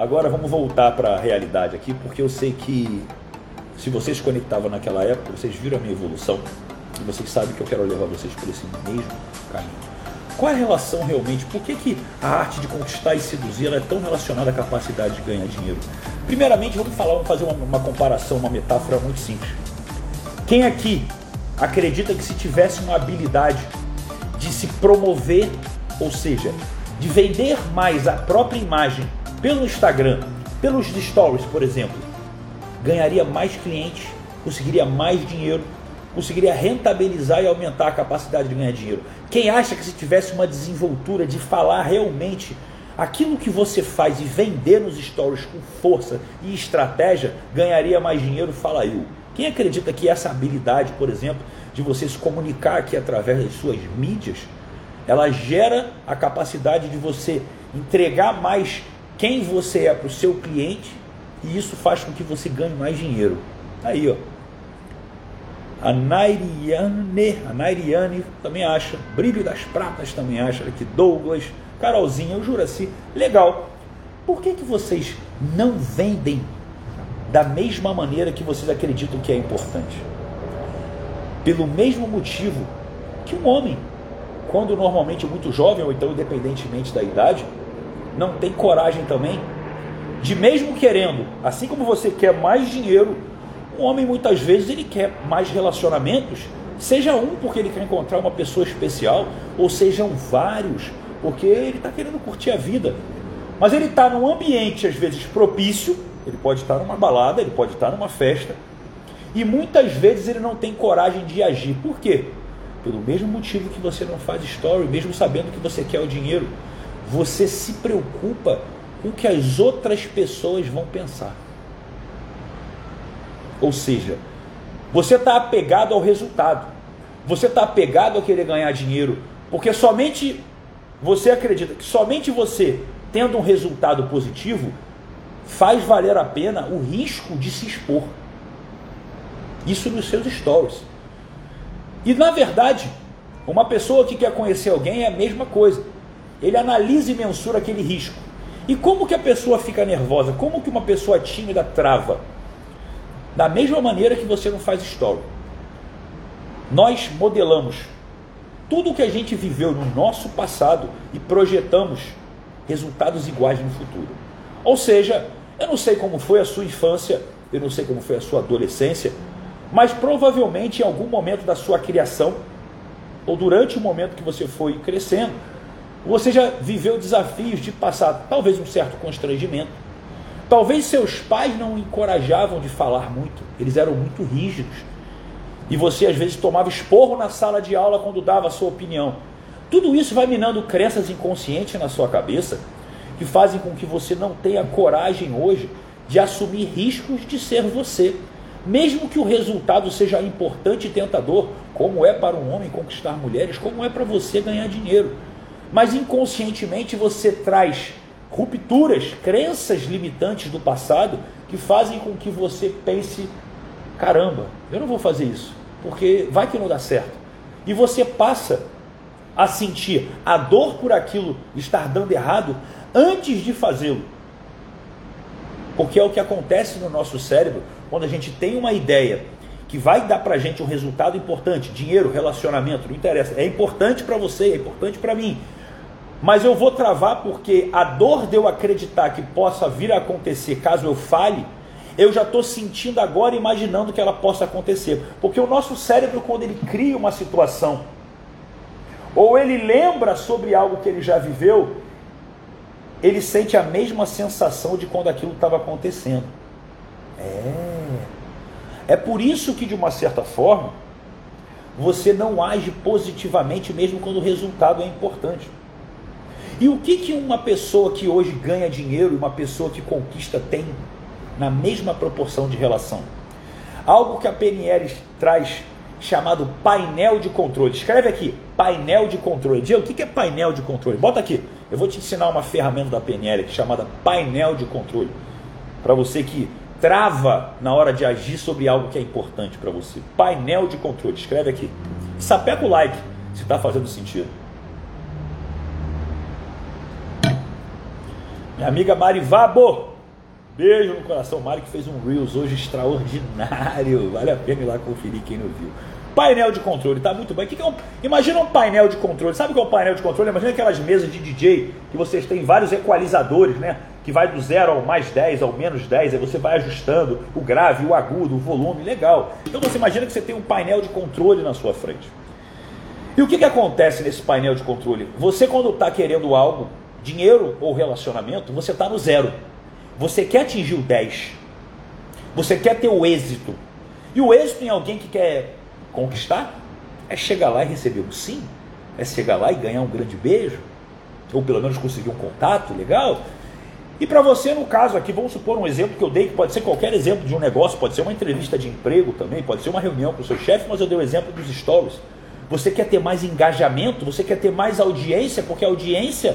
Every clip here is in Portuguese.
Agora vamos voltar para a realidade aqui, porque eu sei que se vocês conectavam naquela época, vocês viram a minha evolução e vocês sabem que eu quero levar vocês por esse mesmo caminho. Qual é a relação realmente? Por que, que a arte de conquistar e seduzir é tão relacionada à capacidade de ganhar dinheiro? Primeiramente, vamos falar, vamos fazer uma, uma comparação, uma metáfora muito simples. Quem aqui acredita que se tivesse uma habilidade de se promover, ou seja, de vender mais a própria imagem pelo Instagram, pelos stories, por exemplo, ganharia mais clientes, conseguiria mais dinheiro, conseguiria rentabilizar e aumentar a capacidade de ganhar dinheiro. Quem acha que se tivesse uma desenvoltura de falar realmente aquilo que você faz e vender nos stories com força e estratégia, ganharia mais dinheiro, fala eu. Quem acredita que essa habilidade, por exemplo, de você se comunicar aqui através das suas mídias, ela gera a capacidade de você entregar mais quem você é para o seu cliente e isso faz com que você ganhe mais dinheiro. Aí, ó. A Nairiane, a Nairiane também acha, Brilho das Pratas também acha, que Douglas, Carolzinha, o Juraci, legal. Por que, que vocês não vendem da mesma maneira que vocês acreditam que é importante? Pelo mesmo motivo que um homem, quando normalmente muito jovem, ou então independentemente da idade, não tem coragem também de mesmo querendo, assim como você quer mais dinheiro, um homem muitas vezes ele quer mais relacionamentos, seja um porque ele quer encontrar uma pessoa especial, ou sejam vários porque ele está querendo curtir a vida. Mas ele está num ambiente às vezes propício, ele pode estar numa balada, ele pode estar numa festa, e muitas vezes ele não tem coragem de agir. Por quê? Pelo mesmo motivo que você não faz story, mesmo sabendo que você quer o dinheiro. Você se preocupa com o que as outras pessoas vão pensar. Ou seja, você está apegado ao resultado. Você está apegado a querer ganhar dinheiro, porque somente você acredita que somente você tendo um resultado positivo faz valer a pena o risco de se expor. Isso nos seus stories. E na verdade, uma pessoa que quer conhecer alguém é a mesma coisa. Ele analisa e mensura aquele risco. E como que a pessoa fica nervosa? Como que uma pessoa tímida trava? Da mesma maneira que você não faz story. Nós modelamos tudo o que a gente viveu no nosso passado e projetamos resultados iguais no futuro. Ou seja, eu não sei como foi a sua infância, eu não sei como foi a sua adolescência, mas provavelmente em algum momento da sua criação, ou durante o momento que você foi crescendo, você já viveu desafios de passar talvez um certo constrangimento. Talvez seus pais não o encorajavam de falar muito, eles eram muito rígidos. E você às vezes tomava esporro na sala de aula quando dava a sua opinião. Tudo isso vai minando crenças inconscientes na sua cabeça que fazem com que você não tenha coragem hoje de assumir riscos de ser você. Mesmo que o resultado seja importante e tentador, como é para um homem conquistar mulheres, como é para você ganhar dinheiro. Mas inconscientemente você traz rupturas, crenças limitantes do passado que fazem com que você pense: caramba, eu não vou fazer isso, porque vai que não dá certo. E você passa a sentir a dor por aquilo estar dando errado antes de fazê-lo. Porque é o que acontece no nosso cérebro quando a gente tem uma ideia que vai dar para gente um resultado importante, dinheiro, relacionamento, não interessa, é importante para você, é importante para mim. Mas eu vou travar porque a dor de eu acreditar que possa vir a acontecer caso eu fale, eu já estou sentindo agora, imaginando que ela possa acontecer. Porque o nosso cérebro, quando ele cria uma situação, ou ele lembra sobre algo que ele já viveu, ele sente a mesma sensação de quando aquilo estava acontecendo. É. É por isso que, de uma certa forma, você não age positivamente mesmo quando o resultado é importante. E o que, que uma pessoa que hoje ganha dinheiro e uma pessoa que conquista tem na mesma proporção de relação? Algo que a PNL traz chamado painel de controle. Escreve aqui, painel de controle. Diego, o que é painel de controle? Bota aqui. Eu vou te ensinar uma ferramenta da PNL chamada painel de controle. Para você que trava na hora de agir sobre algo que é importante para você. Painel de controle. Escreve aqui. Sapeca o like se está fazendo sentido. Minha amiga Marivabo, Beijo no coração. Mário que fez um Reels hoje extraordinário. Vale a pena ir lá conferir quem não viu. Painel de controle, tá muito bem. Que que é um, imagina um painel de controle. Sabe o que é um painel de controle? Imagina aquelas mesas de DJ que vocês têm vários equalizadores, né? Que vai do zero ao mais 10, ao menos 10, aí você vai ajustando o grave, o agudo, o volume, legal. Então você imagina que você tem um painel de controle na sua frente. E o que, que acontece nesse painel de controle? Você, quando está querendo algo, dinheiro ou relacionamento, você está no zero. Você quer atingir o 10. Você quer ter o êxito. E o êxito em alguém que quer conquistar é chegar lá e receber um sim. É chegar lá e ganhar um grande beijo. Ou pelo menos conseguir um contato legal. E para você, no caso aqui, vamos supor um exemplo que eu dei, que pode ser qualquer exemplo de um negócio, pode ser uma entrevista de emprego também, pode ser uma reunião com o seu chefe, mas eu dei o exemplo dos stories. Você quer ter mais engajamento, você quer ter mais audiência, porque a audiência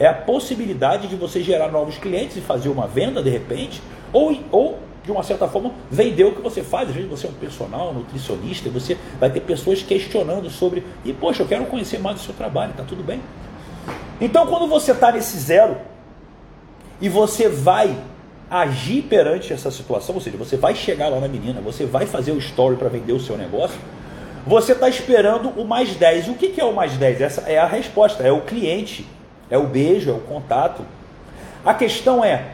é a possibilidade de você gerar novos clientes e fazer uma venda de repente, ou, ou de uma certa forma vender o que você faz. Às vezes você é um personal, nutricionista, e você vai ter pessoas questionando sobre, e poxa, eu quero conhecer mais do seu trabalho, tá tudo bem. Então quando você está nesse zero e você vai agir perante essa situação, ou seja, você vai chegar lá na menina, você vai fazer o story para vender o seu negócio, você está esperando o mais 10. O que, que é o mais 10? Essa é a resposta, é o cliente, é o beijo, é o contato. A questão é,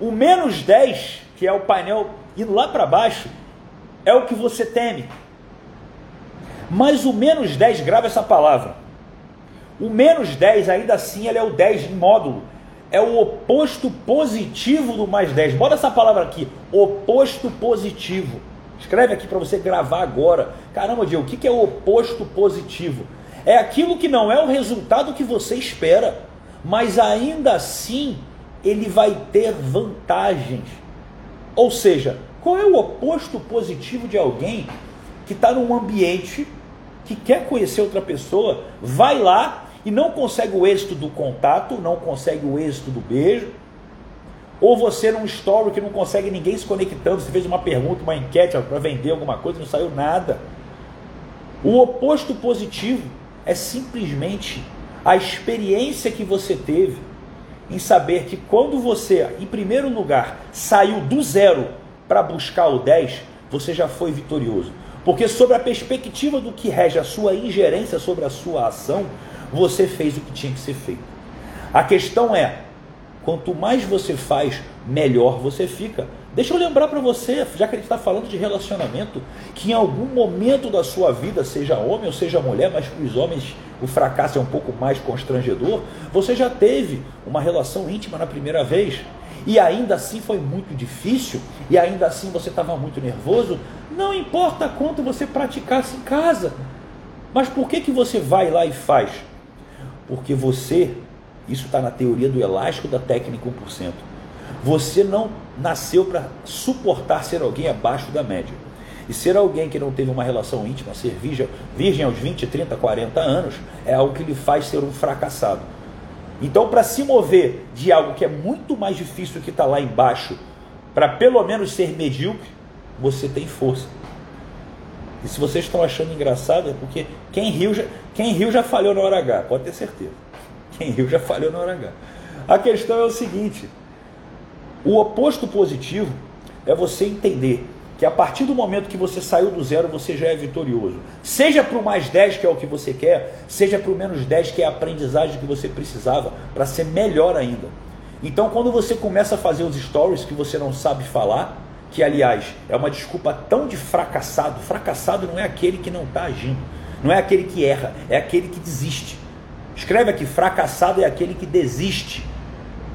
o menos 10, que é o painel indo lá para baixo, é o que você teme. Mas o menos 10, grava essa palavra. O menos 10, ainda assim, ele é o 10 em módulo. É o oposto positivo do mais 10. Bota essa palavra aqui, oposto positivo. Escreve aqui para você gravar agora. Caramba, Diego, o que é o oposto positivo? É aquilo que não é o resultado que você espera, mas ainda assim ele vai ter vantagens. Ou seja, qual é o oposto positivo de alguém que está num ambiente que quer conhecer outra pessoa, vai lá e não consegue o êxito do contato, não consegue o êxito do beijo, ou você num story que não consegue ninguém se conectando, você fez uma pergunta, uma enquete para vender alguma coisa, não saiu nada. O oposto positivo é simplesmente a experiência que você teve em saber que quando você, em primeiro lugar, saiu do zero para buscar o 10, você já foi vitorioso. Porque sobre a perspectiva do que rege a sua ingerência sobre a sua ação, você fez o que tinha que ser feito. A questão é, Quanto mais você faz, melhor você fica. Deixa eu lembrar para você, já que a gente está falando de relacionamento, que em algum momento da sua vida, seja homem ou seja mulher, mas os homens o fracasso é um pouco mais constrangedor, você já teve uma relação íntima na primeira vez e ainda assim foi muito difícil e ainda assim você estava muito nervoso. Não importa quanto você praticasse em casa, mas por que, que você vai lá e faz? Porque você isso está na teoria do elástico da técnica 1%. Você não nasceu para suportar ser alguém abaixo da média. E ser alguém que não teve uma relação íntima, ser virgem, virgem aos 20, 30, 40 anos, é algo que lhe faz ser um fracassado. Então, para se mover de algo que é muito mais difícil que está lá embaixo, para pelo menos ser medíocre, você tem força. E se vocês estão achando engraçado, é porque quem riu já, quem riu já falhou na hora H, pode ter certeza. Quem riu já falhou na hora H. A questão é o seguinte: o oposto positivo é você entender que a partir do momento que você saiu do zero, você já é vitorioso. Seja para o mais 10, que é o que você quer, seja para o menos 10, que é a aprendizagem que você precisava para ser melhor ainda. Então, quando você começa a fazer os stories que você não sabe falar, que aliás é uma desculpa tão de fracassado, fracassado não é aquele que não está agindo, não é aquele que erra, é aquele que desiste. Escreve aqui: fracassado é aquele que desiste.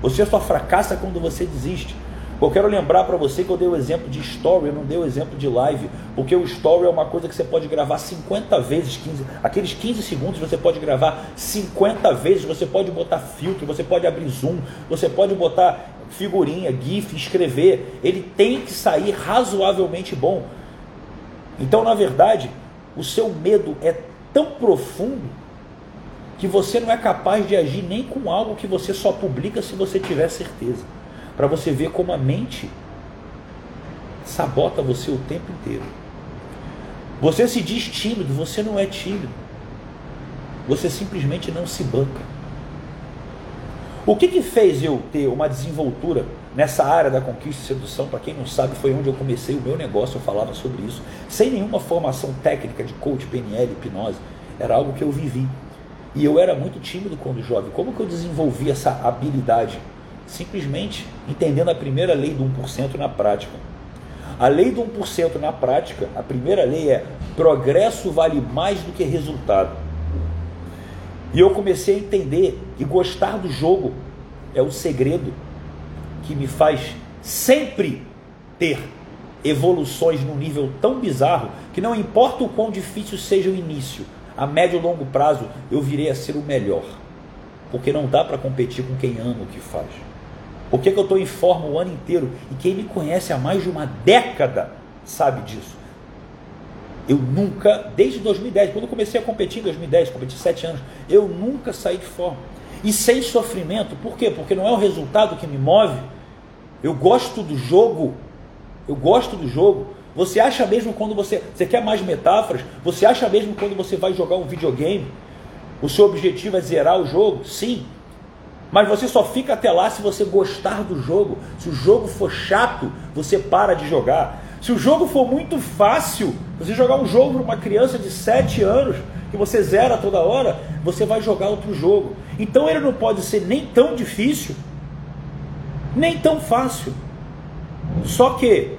Você só fracassa quando você desiste. Eu quero lembrar para você que eu dei o exemplo de story, eu não dei o exemplo de live, porque o story é uma coisa que você pode gravar 50 vezes, 15, aqueles 15 segundos você pode gravar 50 vezes, você pode botar filtro, você pode abrir zoom, você pode botar figurinha, gif, escrever, ele tem que sair razoavelmente bom. Então, na verdade, o seu medo é tão profundo que você não é capaz de agir nem com algo que você só publica se você tiver certeza. Para você ver como a mente sabota você o tempo inteiro. Você se diz tímido, você não é tímido. Você simplesmente não se banca. O que, que fez eu ter uma desenvoltura nessa área da conquista e sedução, para quem não sabe, foi onde eu comecei o meu negócio, eu falava sobre isso, sem nenhuma formação técnica de coach, PNL, hipnose, era algo que eu vivi. E eu era muito tímido quando jovem. Como que eu desenvolvi essa habilidade? Simplesmente entendendo a primeira lei do 1% na prática. A lei do 1% na prática, a primeira lei é progresso vale mais do que resultado. E eu comecei a entender e gostar do jogo é o segredo que me faz sempre ter evoluções num nível tão bizarro que não importa o quão difícil seja o início, a médio e longo prazo eu virei a ser o melhor. Porque não dá para competir com quem ama o que faz. Por que, que eu estou em forma o ano inteiro? E quem me conhece há mais de uma década sabe disso. Eu nunca, desde 2010, quando eu comecei a competir em 2010, competi sete anos, eu nunca saí de forma. E sem sofrimento, por quê? Porque não é o resultado que me move. Eu gosto do jogo. Eu gosto do jogo. Você acha mesmo quando você. Você quer mais metáforas? Você acha mesmo quando você vai jogar um videogame? O seu objetivo é zerar o jogo? Sim. Mas você só fica até lá se você gostar do jogo. Se o jogo for chato, você para de jogar. Se o jogo for muito fácil, você jogar um jogo para uma criança de 7 anos, que você zera toda hora, você vai jogar outro jogo. Então ele não pode ser nem tão difícil, nem tão fácil. Só que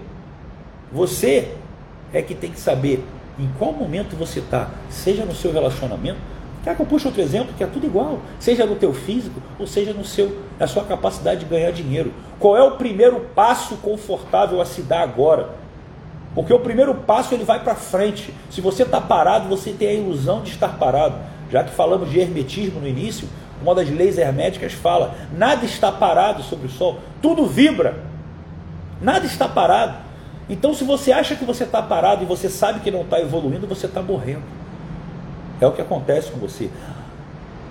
você é que tem que saber em qual momento você está, seja no seu relacionamento, quer que eu puxe outro exemplo que é tudo igual, seja no teu físico ou seja no seu, na sua capacidade de ganhar dinheiro. Qual é o primeiro passo confortável a se dar agora? Porque o primeiro passo ele vai para frente. Se você está parado, você tem a ilusão de estar parado. Já que falamos de hermetismo no início, uma das leis herméticas fala: nada está parado sobre o sol, tudo vibra. Nada está parado. Então, se você acha que você está parado e você sabe que não está evoluindo, você está morrendo. É o que acontece com você.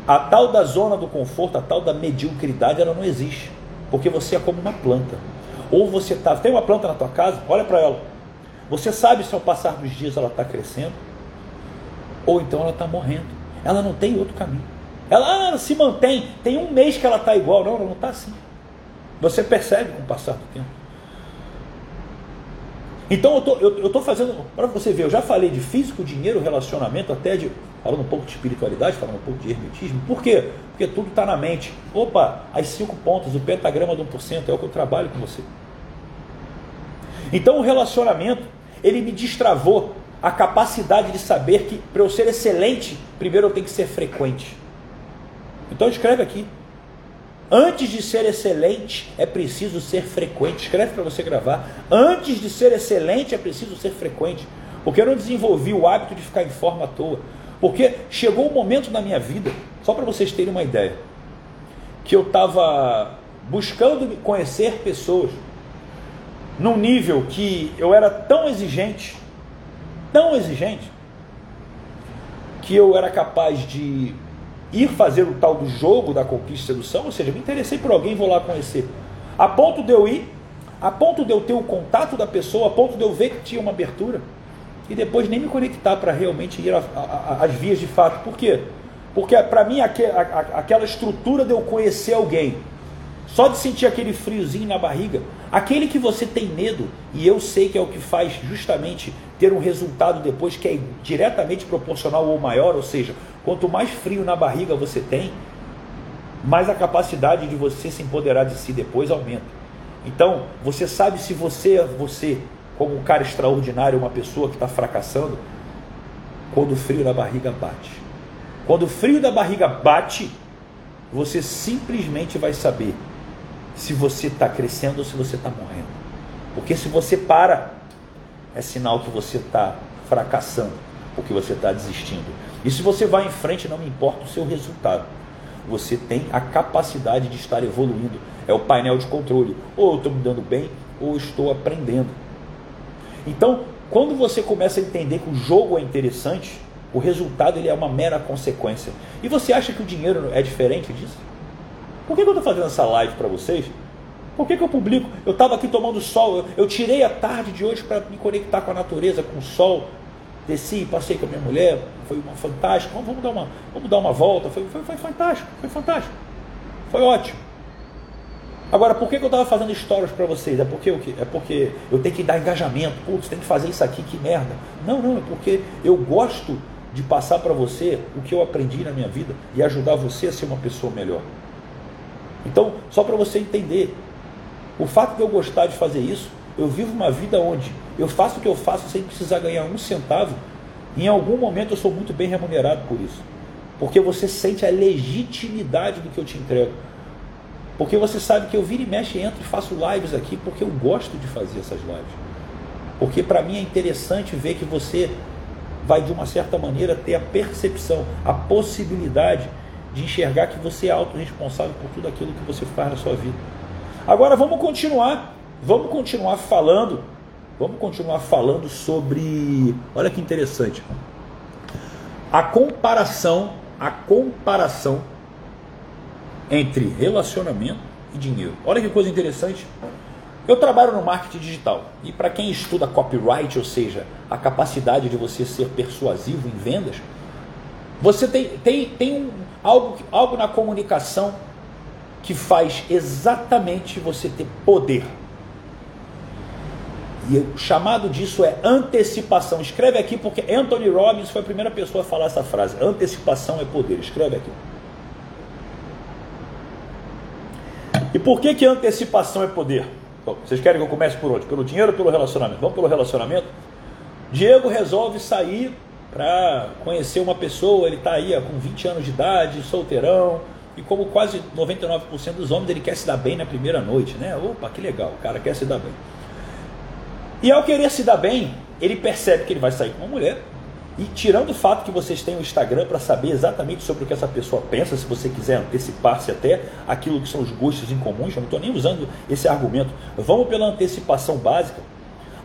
A tal da zona do conforto, a tal da mediocridade, ela não existe. Porque você é como uma planta. Ou você está. Tem uma planta na tua casa? Olha para ela você sabe se ao passar dos dias ela está crescendo ou então ela está morrendo. Ela não tem outro caminho. Ela ah, se mantém. Tem um mês que ela está igual. Não, ela não está assim. Você percebe com o passar do tempo. Então eu tô, eu, eu tô fazendo, para você ver, eu já falei de físico, dinheiro, relacionamento, até de, falando um pouco de espiritualidade, falando um pouco de hermetismo. Por quê? Porque tudo está na mente. Opa, as cinco pontos, o pentagrama do 1% é o que eu trabalho com você. Então o relacionamento, ele me destravou a capacidade de saber que para eu ser excelente, primeiro eu tenho que ser frequente. Então escreve aqui. Antes de ser excelente, é preciso ser frequente. Escreve para você gravar. Antes de ser excelente, é preciso ser frequente. Porque eu não desenvolvi o hábito de ficar em forma à toa. Porque chegou um momento na minha vida, só para vocês terem uma ideia, que eu estava buscando conhecer pessoas num nível que eu era tão exigente, tão exigente, que eu era capaz de ir fazer o tal do jogo da conquista e sedução, ou seja, me interessei por alguém, vou lá conhecer. A ponto de eu ir, a ponto de eu ter o contato da pessoa, a ponto de eu ver que tinha uma abertura, e depois nem me conectar para realmente ir às vias de fato. Por quê? Porque para mim aquela estrutura de eu conhecer alguém, só de sentir aquele friozinho na barriga, aquele que você tem medo, e eu sei que é o que faz justamente ter um resultado depois que é diretamente proporcional ou maior, ou seja, quanto mais frio na barriga você tem, mais a capacidade de você se empoderar de si depois aumenta. Então, você sabe se você, você, como um cara extraordinário, uma pessoa que está fracassando, quando o frio na barriga bate. Quando o frio da barriga bate, você simplesmente vai saber se você está crescendo ou se você está morrendo. Porque se você para, é sinal que você está fracassando, porque você está desistindo. E se você vai em frente, não me importa o seu resultado. Você tem a capacidade de estar evoluindo. É o painel de controle. Ou eu estou me dando bem, ou estou aprendendo. Então, quando você começa a entender que o jogo é interessante, o resultado ele é uma mera consequência. E você acha que o dinheiro é diferente disso? Por que, que eu estou fazendo essa live para vocês? Por que, que eu publico? Eu estava aqui tomando sol, eu, eu, tirei a tarde de hoje para me conectar com a natureza, com o sol. Desci, passei com a minha mulher, foi uma fantástica. Vamos, dar uma, vamos dar uma volta, foi, foi, foi fantástico, foi fantástico. Foi ótimo. Agora, por que, que eu estava fazendo stories para vocês? É porque, é porque eu tenho que dar engajamento. Putz, tem que fazer isso aqui, que merda. Não, não, é porque eu gosto de passar para você o que eu aprendi na minha vida e ajudar você a ser uma pessoa melhor. Então, só para você entender, o fato de eu gostar de fazer isso, eu vivo uma vida onde eu faço o que eu faço sem precisar ganhar um centavo. Em algum momento eu sou muito bem remunerado por isso. Porque você sente a legitimidade do que eu te entrego. Porque você sabe que eu viro e mexe, entro e faço lives aqui porque eu gosto de fazer essas lives. Porque para mim é interessante ver que você vai de uma certa maneira ter a percepção, a possibilidade de enxergar que você é autorresponsável por tudo aquilo que você faz na sua vida. Agora vamos continuar, vamos continuar falando, vamos continuar falando sobre, olha que interessante, a comparação, a comparação entre relacionamento e dinheiro. Olha que coisa interessante. Eu trabalho no marketing digital e para quem estuda copyright, ou seja, a capacidade de você ser persuasivo em vendas, você tem, tem, tem um, algo, algo na comunicação que faz exatamente você ter poder. E o chamado disso é antecipação. Escreve aqui porque Anthony Robbins foi a primeira pessoa a falar essa frase. Antecipação é poder. Escreve aqui. E por que, que antecipação é poder? Bom, vocês querem que eu comece por onde? Pelo dinheiro ou pelo relacionamento? Vamos pelo relacionamento? Diego resolve sair para conhecer uma pessoa, ele está aí com 20 anos de idade, solteirão, e como quase 99% dos homens, ele quer se dar bem na primeira noite, né? Opa, que legal, o cara quer se dar bem. E ao querer se dar bem, ele percebe que ele vai sair com uma mulher, e tirando o fato que vocês têm o Instagram para saber exatamente sobre o que essa pessoa pensa, se você quiser antecipar-se até aquilo que são os gostos em comuns, eu não estou nem usando esse argumento. Vamos pela antecipação básica.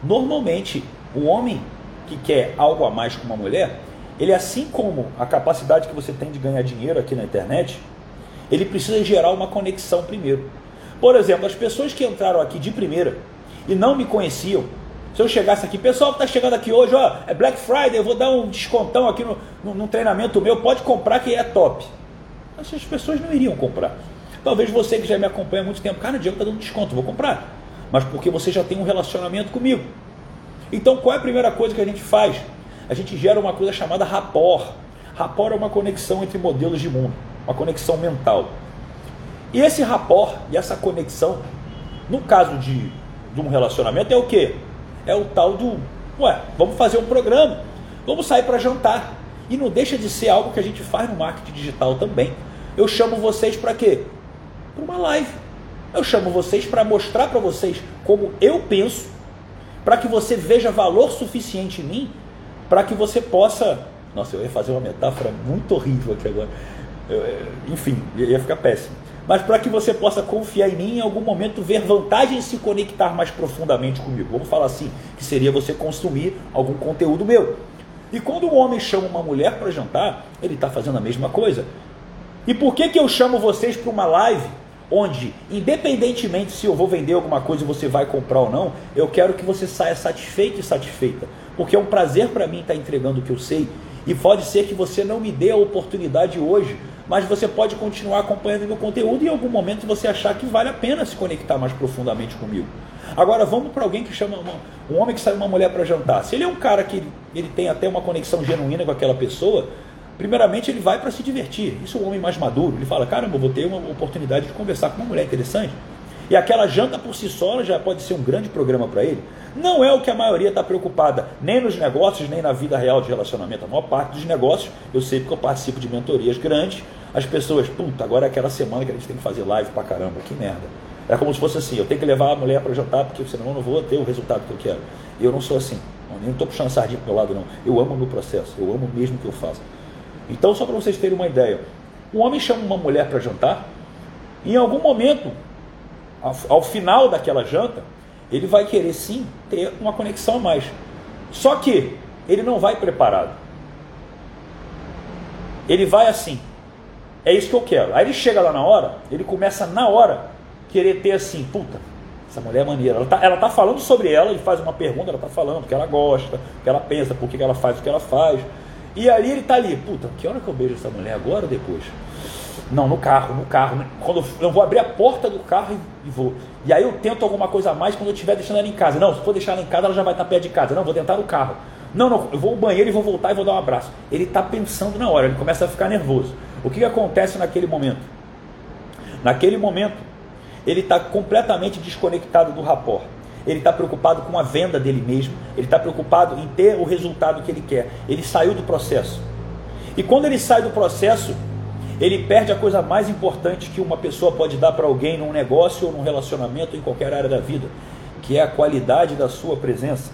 Normalmente, o homem que quer algo a mais com uma mulher, ele assim como a capacidade que você tem de ganhar dinheiro aqui na internet, ele precisa gerar uma conexão primeiro. Por exemplo, as pessoas que entraram aqui de primeira e não me conheciam, se eu chegasse aqui, pessoal que está chegando aqui hoje, ó, é Black Friday, eu vou dar um descontão aqui no, no, treinamento meu, pode comprar que é top. Essas pessoas não iriam comprar. Talvez você que já me acompanha há muito tempo, cara, o Diego está dando desconto, vou comprar. Mas porque você já tem um relacionamento comigo. Então qual é a primeira coisa que a gente faz? A gente gera uma coisa chamada rapport. Rapport é uma conexão entre modelos de mundo, uma conexão mental. E esse rapport e essa conexão, no caso de, de um relacionamento, é o que? É o tal do, ué, vamos fazer um programa, vamos sair para jantar. E não deixa de ser algo que a gente faz no marketing digital também. Eu chamo vocês para quê? Para uma live. Eu chamo vocês para mostrar para vocês como eu penso para que você veja valor suficiente em mim, para que você possa. Nossa, eu ia fazer uma metáfora muito horrível aqui agora. Eu, enfim, ia ficar péssimo. Mas para que você possa confiar em mim em algum momento, ver vantagem em se conectar mais profundamente comigo. Vamos falar assim, que seria você consumir algum conteúdo meu. E quando um homem chama uma mulher para jantar, ele está fazendo a mesma coisa. E por que, que eu chamo vocês para uma live onde, independentemente se eu vou vender alguma coisa e você vai comprar ou não, eu quero que você saia satisfeito e satisfeita, porque é um prazer para mim estar tá entregando o que eu sei. E pode ser que você não me dê a oportunidade hoje, mas você pode continuar acompanhando meu conteúdo e em algum momento você achar que vale a pena se conectar mais profundamente comigo. Agora vamos para alguém que chama uma, um homem que sai uma mulher para jantar. Se ele é um cara que ele tem até uma conexão genuína com aquela pessoa, Primeiramente, ele vai para se divertir. Isso é um homem mais maduro. Ele fala: caramba, vou ter uma oportunidade de conversar com uma mulher interessante. E aquela janta por si só já pode ser um grande programa para ele. Não é o que a maioria está preocupada, nem nos negócios, nem na vida real de relacionamento. A maior parte dos negócios, eu sei porque eu participo de mentorias grandes, as pessoas, puta, agora é aquela semana que a gente tem que fazer live pra caramba, que merda. É como se fosse assim, eu tenho que levar a mulher para jantar, porque senão eu não vou ter o resultado que eu quero. Eu não sou assim. Eu não estou puxando sardinha pro meu lado, não. Eu amo o meu processo, eu amo mesmo o que eu faço. Então, só para vocês terem uma ideia, um homem chama uma mulher para jantar, e em algum momento, ao final daquela janta, ele vai querer sim ter uma conexão a mais. Só que ele não vai preparado. Ele vai assim. É isso que eu quero. Aí ele chega lá na hora, ele começa na hora querer ter assim, puta, essa mulher é maneira. Ela tá, ela tá falando sobre ela, ele faz uma pergunta, ela tá falando o que ela gosta, o que ela pensa, por que ela faz o que ela faz. E ali ele tá ali, puta, que hora que eu beijo essa mulher? Agora ou depois? Não, no carro, no carro. Quando eu vou abrir a porta do carro e vou. E aí eu tento alguma coisa a mais quando eu estiver deixando ela em casa. Não, se for deixar ela em casa, ela já vai estar perto de casa. Não, vou tentar no carro. Não, não, eu vou ao banheiro e vou voltar e vou dar um abraço. Ele está pensando na hora, ele começa a ficar nervoso. O que, que acontece naquele momento? Naquele momento, ele está completamente desconectado do rapport. Ele está preocupado com a venda dele mesmo. Ele está preocupado em ter o resultado que ele quer. Ele saiu do processo. E quando ele sai do processo, ele perde a coisa mais importante que uma pessoa pode dar para alguém num negócio ou num relacionamento em qualquer área da vida, que é a qualidade da sua presença.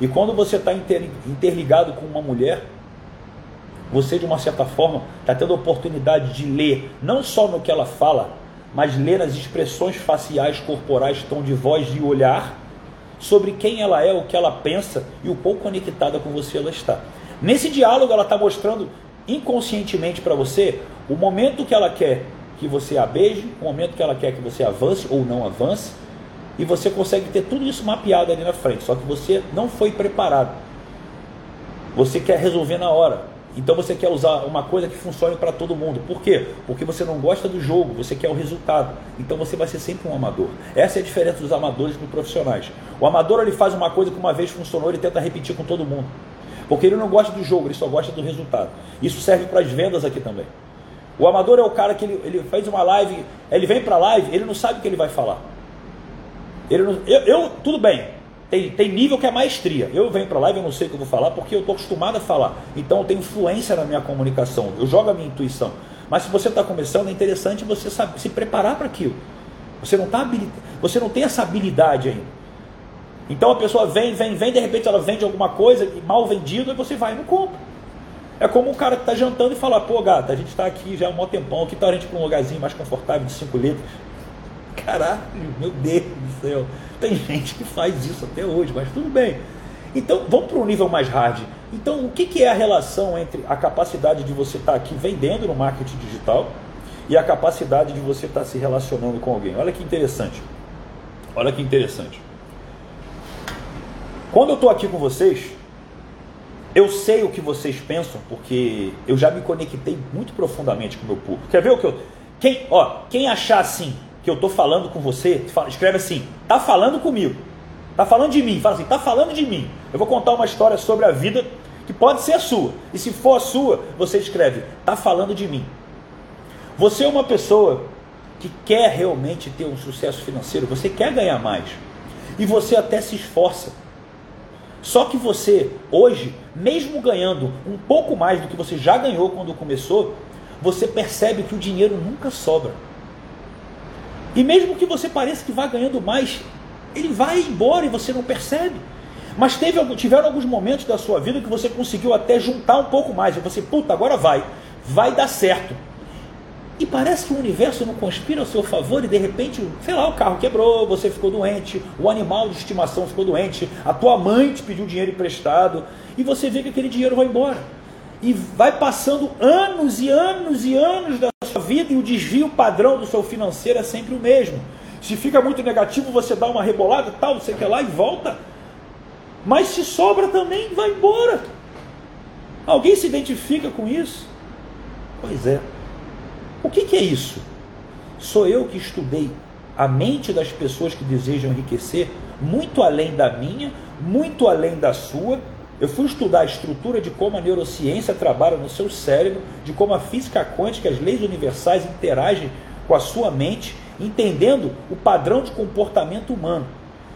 E quando você está interligado com uma mulher, você de uma certa forma está tendo a oportunidade de ler, não só no que ela fala, mas ler as expressões faciais, corporais, tom de voz e olhar sobre quem ela é, o que ela pensa e o quão conectada com você ela está. Nesse diálogo, ela está mostrando inconscientemente para você o momento que ela quer que você a beije, o momento que ela quer que você avance ou não avance, e você consegue ter tudo isso mapeado ali na frente, só que você não foi preparado. Você quer resolver na hora. Então você quer usar uma coisa que funcione para todo mundo. Por quê? Porque você não gosta do jogo, você quer o resultado. Então você vai ser sempre um amador. Essa é a diferença dos amadores para os profissionais. O amador ele faz uma coisa que uma vez funcionou, ele tenta repetir com todo mundo. Porque ele não gosta do jogo, ele só gosta do resultado. Isso serve para as vendas aqui também. O amador é o cara que ele, ele faz uma live, ele vem para a live, ele não sabe o que ele vai falar. Ele não, eu, eu, tudo bem, tem, tem nível que é maestria. Eu venho para a live, eu não sei o que eu vou falar, porque eu estou acostumado a falar. Então eu tenho influência na minha comunicação, eu jogo a minha intuição. Mas se você está começando, é interessante você saber, se preparar para aquilo. Você não, tá habilit... você não tem essa habilidade ainda. Então a pessoa vem, vem, vem, de repente ela vende alguma coisa mal vendido, e você vai e não compra. É como um cara que está jantando e fala, pô, gata, a gente está aqui já há um tempão, que tal a gente para um lugarzinho mais confortável de 5 litros? Caralho, meu Deus do céu. Tem gente que faz isso até hoje, mas tudo bem. Então, vamos para um nível mais hard. Então, o que, que é a relação entre a capacidade de você estar tá aqui vendendo no marketing digital e a capacidade de você estar tá se relacionando com alguém? Olha que interessante. Olha que interessante. Quando eu estou aqui com vocês, eu sei o que vocês pensam, porque eu já me conectei muito profundamente com o meu público. Quer ver o que eu. Quem, ó, quem achar assim que eu estou falando com você, escreve assim, tá falando comigo. Tá falando de mim, fala assim, tá falando de mim. Eu vou contar uma história sobre a vida que pode ser a sua. E se for a sua, você escreve, tá falando de mim. Você é uma pessoa que quer realmente ter um sucesso financeiro, você quer ganhar mais. E você até se esforça só que você, hoje, mesmo ganhando um pouco mais do que você já ganhou quando começou, você percebe que o dinheiro nunca sobra. E mesmo que você pareça que vá ganhando mais, ele vai embora e você não percebe. Mas teve, tiveram alguns momentos da sua vida que você conseguiu até juntar um pouco mais. E você, puta, agora vai. Vai dar certo. E parece que o universo não conspira ao seu favor e de repente, sei lá, o carro quebrou, você ficou doente, o animal de estimação ficou doente, a tua mãe te pediu dinheiro emprestado e você vê que aquele dinheiro vai embora. E vai passando anos e anos e anos da sua vida e o desvio padrão do seu financeiro é sempre o mesmo. Se fica muito negativo, você dá uma rebolada, tal, você quer lá e volta. Mas se sobra também, vai embora. Alguém se identifica com isso? Pois é. O que, que é isso? Sou eu que estudei a mente das pessoas que desejam enriquecer, muito além da minha, muito além da sua. Eu fui estudar a estrutura de como a neurociência trabalha no seu cérebro, de como a física quântica, as leis universais interagem com a sua mente, entendendo o padrão de comportamento humano.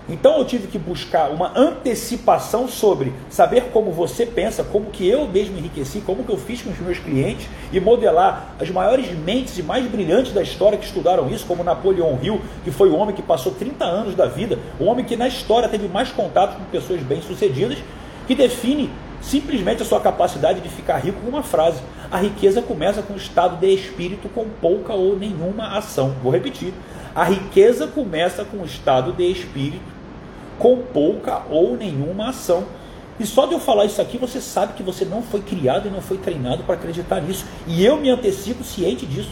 Então eu tive que buscar uma antecipação sobre saber como você pensa, como que eu mesmo enriqueci, como que eu fiz com os meus clientes e modelar as maiores mentes e mais brilhantes da história que estudaram isso, como Napoleão Hill, que foi o homem que passou 30 anos da vida, o homem que na história teve mais contato com pessoas bem-sucedidas, que define simplesmente a sua capacidade de ficar rico com uma frase. A riqueza começa com o estado de espírito com pouca ou nenhuma ação. Vou repetir. A riqueza começa com o estado de espírito com pouca ou nenhuma ação. E só de eu falar isso aqui, você sabe que você não foi criado e não foi treinado para acreditar nisso. E eu me antecipo ciente disso.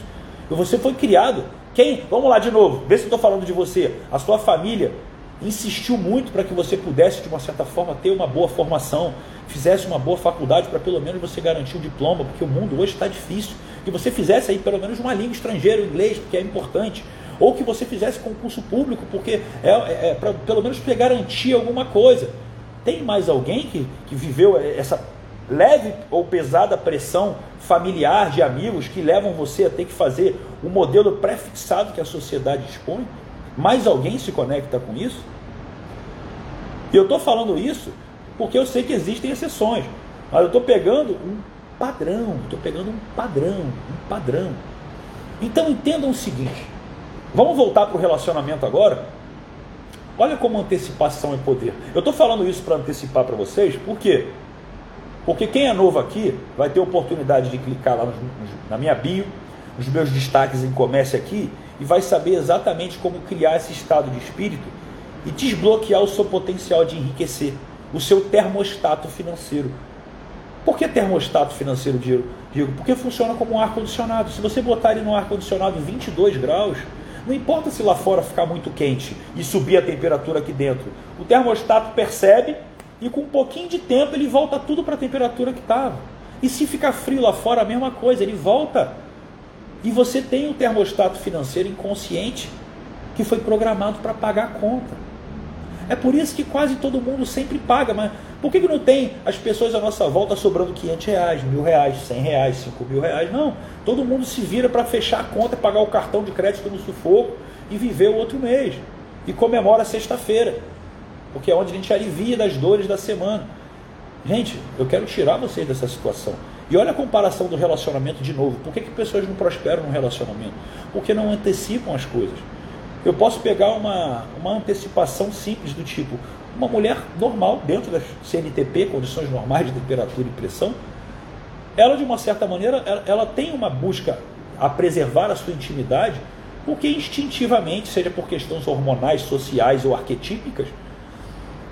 Você foi criado. Quem? Vamos lá de novo, vê se eu estou falando de você. A sua família insistiu muito para que você pudesse, de uma certa forma, ter uma boa formação, fizesse uma boa faculdade para pelo menos você garantir um diploma, porque o mundo hoje está difícil. Que você fizesse aí pelo menos uma língua estrangeira, o inglês, porque é importante. Ou que você fizesse concurso público, porque é, é, é para pelo menos garantir alguma coisa. Tem mais alguém que, que viveu essa leve ou pesada pressão familiar de amigos que levam você a ter que fazer o modelo pré-fixado que a sociedade dispõe? Mais alguém se conecta com isso? E eu estou falando isso porque eu sei que existem exceções, mas eu estou pegando um padrão, estou pegando um padrão, um padrão. Então entendam o seguinte: vamos voltar para o relacionamento agora. Olha como antecipação é poder. Eu estou falando isso para antecipar para vocês, por quê? Porque quem é novo aqui vai ter oportunidade de clicar lá na minha bio, nos meus destaques em comércio aqui, e vai saber exatamente como criar esse estado de espírito e desbloquear o seu potencial de enriquecer, o seu termostato financeiro. Por que termostato financeiro, Diego? Porque funciona como um ar-condicionado. Se você botar ele no ar-condicionado em 22 graus, não importa se lá fora ficar muito quente e subir a temperatura aqui dentro, o termostato percebe e com um pouquinho de tempo ele volta tudo para a temperatura que estava. E se ficar frio lá fora, a mesma coisa, ele volta. E você tem um termostato financeiro inconsciente que foi programado para pagar a conta. É por isso que quase todo mundo sempre paga, mas por que, que não tem as pessoas à nossa volta sobrando 500 reais, mil reais, 100 reais, 5 mil reais? Não, todo mundo se vira para fechar a conta, pagar o cartão de crédito no sufoco e viver o outro mês. E comemora sexta-feira porque é onde a gente alivia das dores da semana. Gente, eu quero tirar vocês dessa situação. E olha a comparação do relacionamento de novo. Por que, que pessoas não prosperam no relacionamento? Porque não antecipam as coisas. Eu posso pegar uma, uma antecipação simples do tipo, uma mulher normal, dentro das CNTP, condições normais de temperatura e pressão, ela de uma certa maneira, ela, ela tem uma busca a preservar a sua intimidade, porque instintivamente, seja por questões hormonais, sociais ou arquetípicas,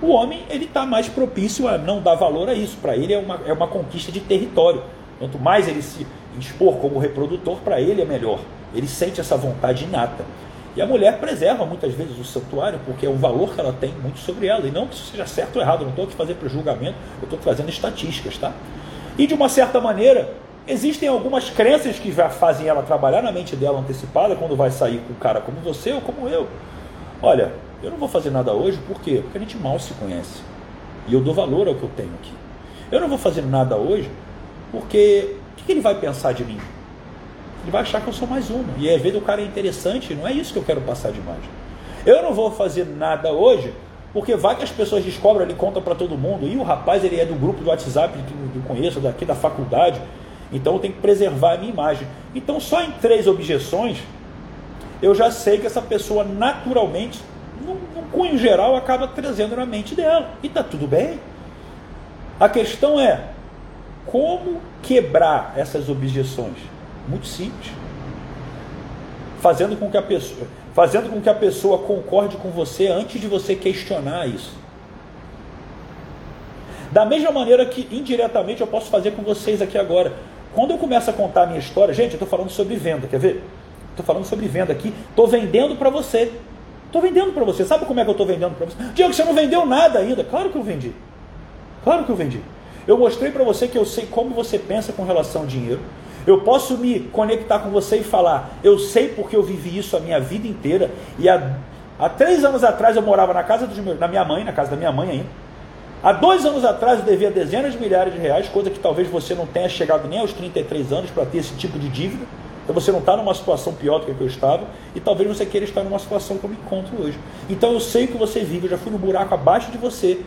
o homem ele está mais propício a não dar valor a isso. Para ele é uma, é uma conquista de território. Quanto mais ele se expor como reprodutor, para ele é melhor. Ele sente essa vontade inata. E a mulher preserva muitas vezes o santuário, porque é um valor que ela tem muito sobre ela. E não que isso seja certo ou errado, eu não estou aqui fazendo para julgamento, eu estou trazendo estatísticas, tá? E de uma certa maneira, existem algumas crenças que já fazem ela trabalhar na mente dela antecipada quando vai sair com um cara como você ou como eu. Olha, eu não vou fazer nada hoje, por quê? Porque a gente mal se conhece. E eu dou valor ao que eu tenho aqui. Eu não vou fazer nada hoje, porque o que ele vai pensar de mim? Ele vai achar que eu sou mais uma. E às vezes o cara é interessante, não é isso que eu quero passar de imagem. Eu não vou fazer nada hoje, porque vai que as pessoas descobrem, ele conta para todo mundo. E o rapaz, ele é do grupo do WhatsApp que eu conheço, daqui da faculdade. Então eu tenho que preservar a minha imagem. Então, só em três objeções, eu já sei que essa pessoa naturalmente no, no cunho geral, acaba trazendo na mente dela. E está tudo bem. A questão é como quebrar essas objeções? Muito simples. Fazendo com que a pessoa, fazendo com que a pessoa concorde com você antes de você questionar isso. Da mesma maneira que indiretamente eu posso fazer com vocês aqui agora. Quando eu começo a contar a minha história, gente, eu estou falando sobre venda, quer ver? Estou falando sobre venda aqui, estou vendendo para você. Estou vendendo para você. Sabe como é que eu estou vendendo para você? Diego, você não vendeu nada ainda. Claro que eu vendi. Claro que eu vendi. Eu mostrei para você que eu sei como você pensa com relação ao dinheiro. Eu posso me conectar com você e falar, eu sei porque eu vivi isso a minha vida inteira. E há, há três anos atrás eu morava na casa meus, na minha mãe, na casa da minha mãe ainda. Há dois anos atrás eu devia dezenas de milhares de reais, coisa que talvez você não tenha chegado nem aos 33 anos para ter esse tipo de dívida. Então você não está numa situação pior do que, que eu estava e talvez você queira estar numa situação que eu me encontro hoje. Então eu sei o que você vive, eu já fui no buraco abaixo de você.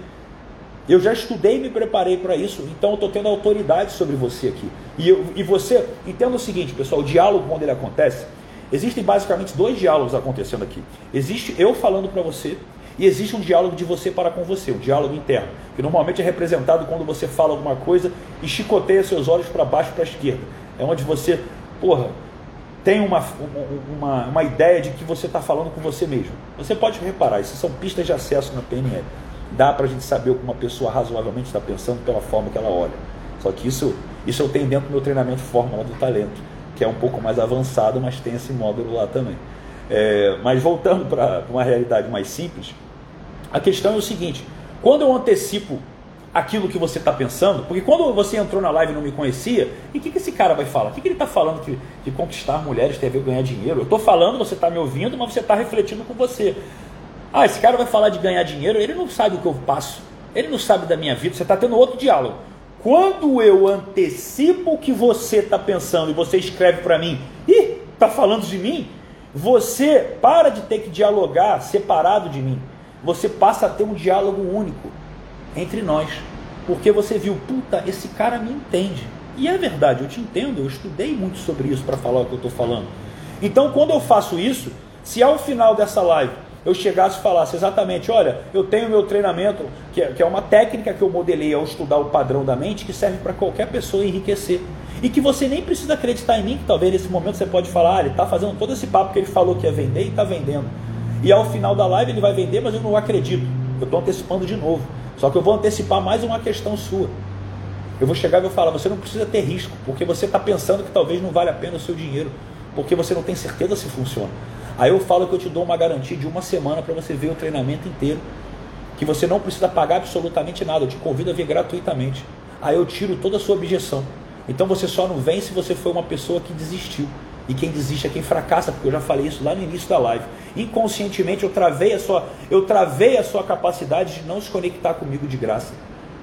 Eu já estudei e me preparei para isso, então eu estou tendo autoridade sobre você aqui. E, eu, e você, entenda o seguinte, pessoal: o diálogo, quando ele acontece, existem basicamente dois diálogos acontecendo aqui. Existe eu falando para você, e existe um diálogo de você para com você, um diálogo interno, que normalmente é representado quando você fala alguma coisa e chicoteia seus olhos para baixo para a esquerda. É onde você, porra, tem uma, uma, uma ideia de que você está falando com você mesmo. Você pode reparar, isso são pistas de acesso na PNL. Dá para a gente saber o que uma pessoa razoavelmente está pensando pela forma que ela olha. Só que isso, isso eu tenho dentro do meu treinamento Fórmula do Talento, que é um pouco mais avançado, mas tem esse módulo lá também. É, mas voltando para uma realidade mais simples, A questão é o seguinte: quando eu antecipo aquilo que você está pensando, porque quando você entrou na live e não me conhecia, e o que, que esse cara vai falar? O que, que ele está falando que, de conquistar mulheres tem a ver ganhar dinheiro? Eu estou falando, você está me ouvindo, mas você está refletindo com você. Ah, esse cara vai falar de ganhar dinheiro, ele não sabe o que eu passo, ele não sabe da minha vida, você está tendo outro diálogo. Quando eu antecipo o que você está pensando e você escreve para mim, ih, está falando de mim, você para de ter que dialogar separado de mim. Você passa a ter um diálogo único entre nós. Porque você viu, puta, esse cara me entende. E é verdade, eu te entendo, eu estudei muito sobre isso para falar o que eu estou falando. Então, quando eu faço isso, se ao final dessa live eu chegasse e falasse exatamente, olha, eu tenho meu treinamento, que é, que é uma técnica que eu modelei ao estudar o padrão da mente, que serve para qualquer pessoa enriquecer. E que você nem precisa acreditar em mim, que talvez nesse momento você pode falar, ah, ele está fazendo todo esse papo que ele falou que ia vender e está vendendo. E ao final da live ele vai vender, mas eu não acredito. Eu estou antecipando de novo. Só que eu vou antecipar mais uma questão sua. Eu vou chegar e vou falar, você não precisa ter risco, porque você está pensando que talvez não vale a pena o seu dinheiro, porque você não tem certeza se funciona. Aí eu falo que eu te dou uma garantia de uma semana para você ver o treinamento inteiro, que você não precisa pagar absolutamente nada, eu te convido a ver gratuitamente. Aí eu tiro toda a sua objeção. Então você só não vem se você foi uma pessoa que desistiu. E quem desiste é quem fracassa, porque eu já falei isso lá no início da live. Inconscientemente eu travei a sua, eu travei a sua capacidade de não se conectar comigo de graça.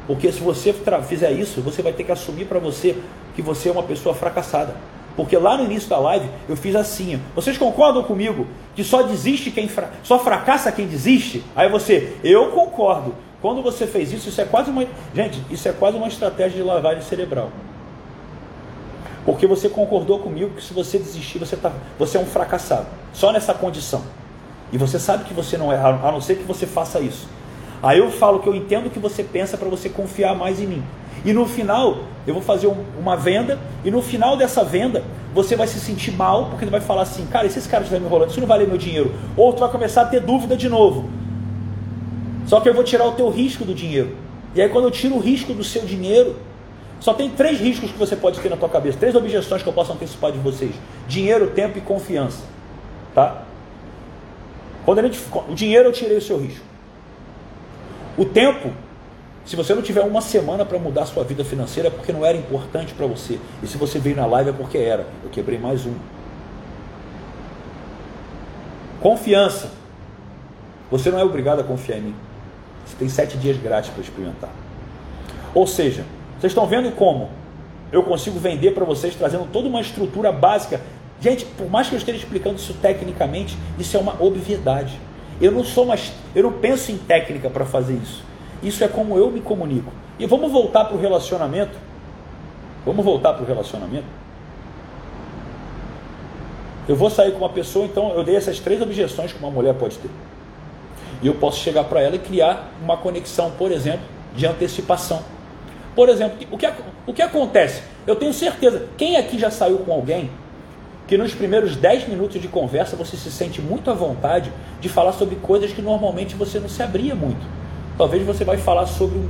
Porque se você fizer isso, você vai ter que assumir para você que você é uma pessoa fracassada. Porque lá no início da live eu fiz assim. Vocês concordam comigo que só desiste quem fra... só fracassa quem desiste? Aí você, eu concordo. Quando você fez isso, isso é quase uma, gente, isso é quase uma estratégia de lavagem cerebral. Porque você concordou comigo que se você desistir, você, tá, você é um fracassado. Só nessa condição. E você sabe que você não é, a não ser que você faça isso. Aí eu falo que eu entendo o que você pensa para você confiar mais em mim. E no final, eu vou fazer um, uma venda, e no final dessa venda, você vai se sentir mal, porque ele vai falar assim: cara, e se esse cara estiver me enrolando, isso não vale meu dinheiro? Ou tu vai começar a ter dúvida de novo. Só que eu vou tirar o teu risco do dinheiro. E aí, quando eu tiro o risco do seu dinheiro, só tem três riscos que você pode ter na tua cabeça, três objeções que eu posso antecipar de vocês: dinheiro, tempo e confiança. Tá? Quando gente, o dinheiro eu tirei o seu risco. O tempo, se você não tiver uma semana para mudar sua vida financeira, é porque não era importante para você. E se você veio na live é porque era. Eu quebrei mais um. Confiança. Você não é obrigado a confiar em mim. Você tem sete dias grátis para experimentar. Ou seja, vocês estão vendo como eu consigo vender para vocês trazendo toda uma estrutura básica. Gente, por mais que eu esteja explicando isso tecnicamente, isso é uma obviedade. Eu não sou mais, eu não penso em técnica para fazer isso. Isso é como eu me comunico. E vamos voltar para o relacionamento. Vamos voltar para o relacionamento. Eu vou sair com uma pessoa, então eu dei essas três objeções que uma mulher pode ter. E eu posso chegar para ela e criar uma conexão, por exemplo, de antecipação. Por exemplo, o que, o que acontece? Eu tenho certeza, quem aqui já saiu com alguém que nos primeiros 10 minutos de conversa você se sente muito à vontade de falar sobre coisas que normalmente você não se abria muito. Talvez você vai falar sobre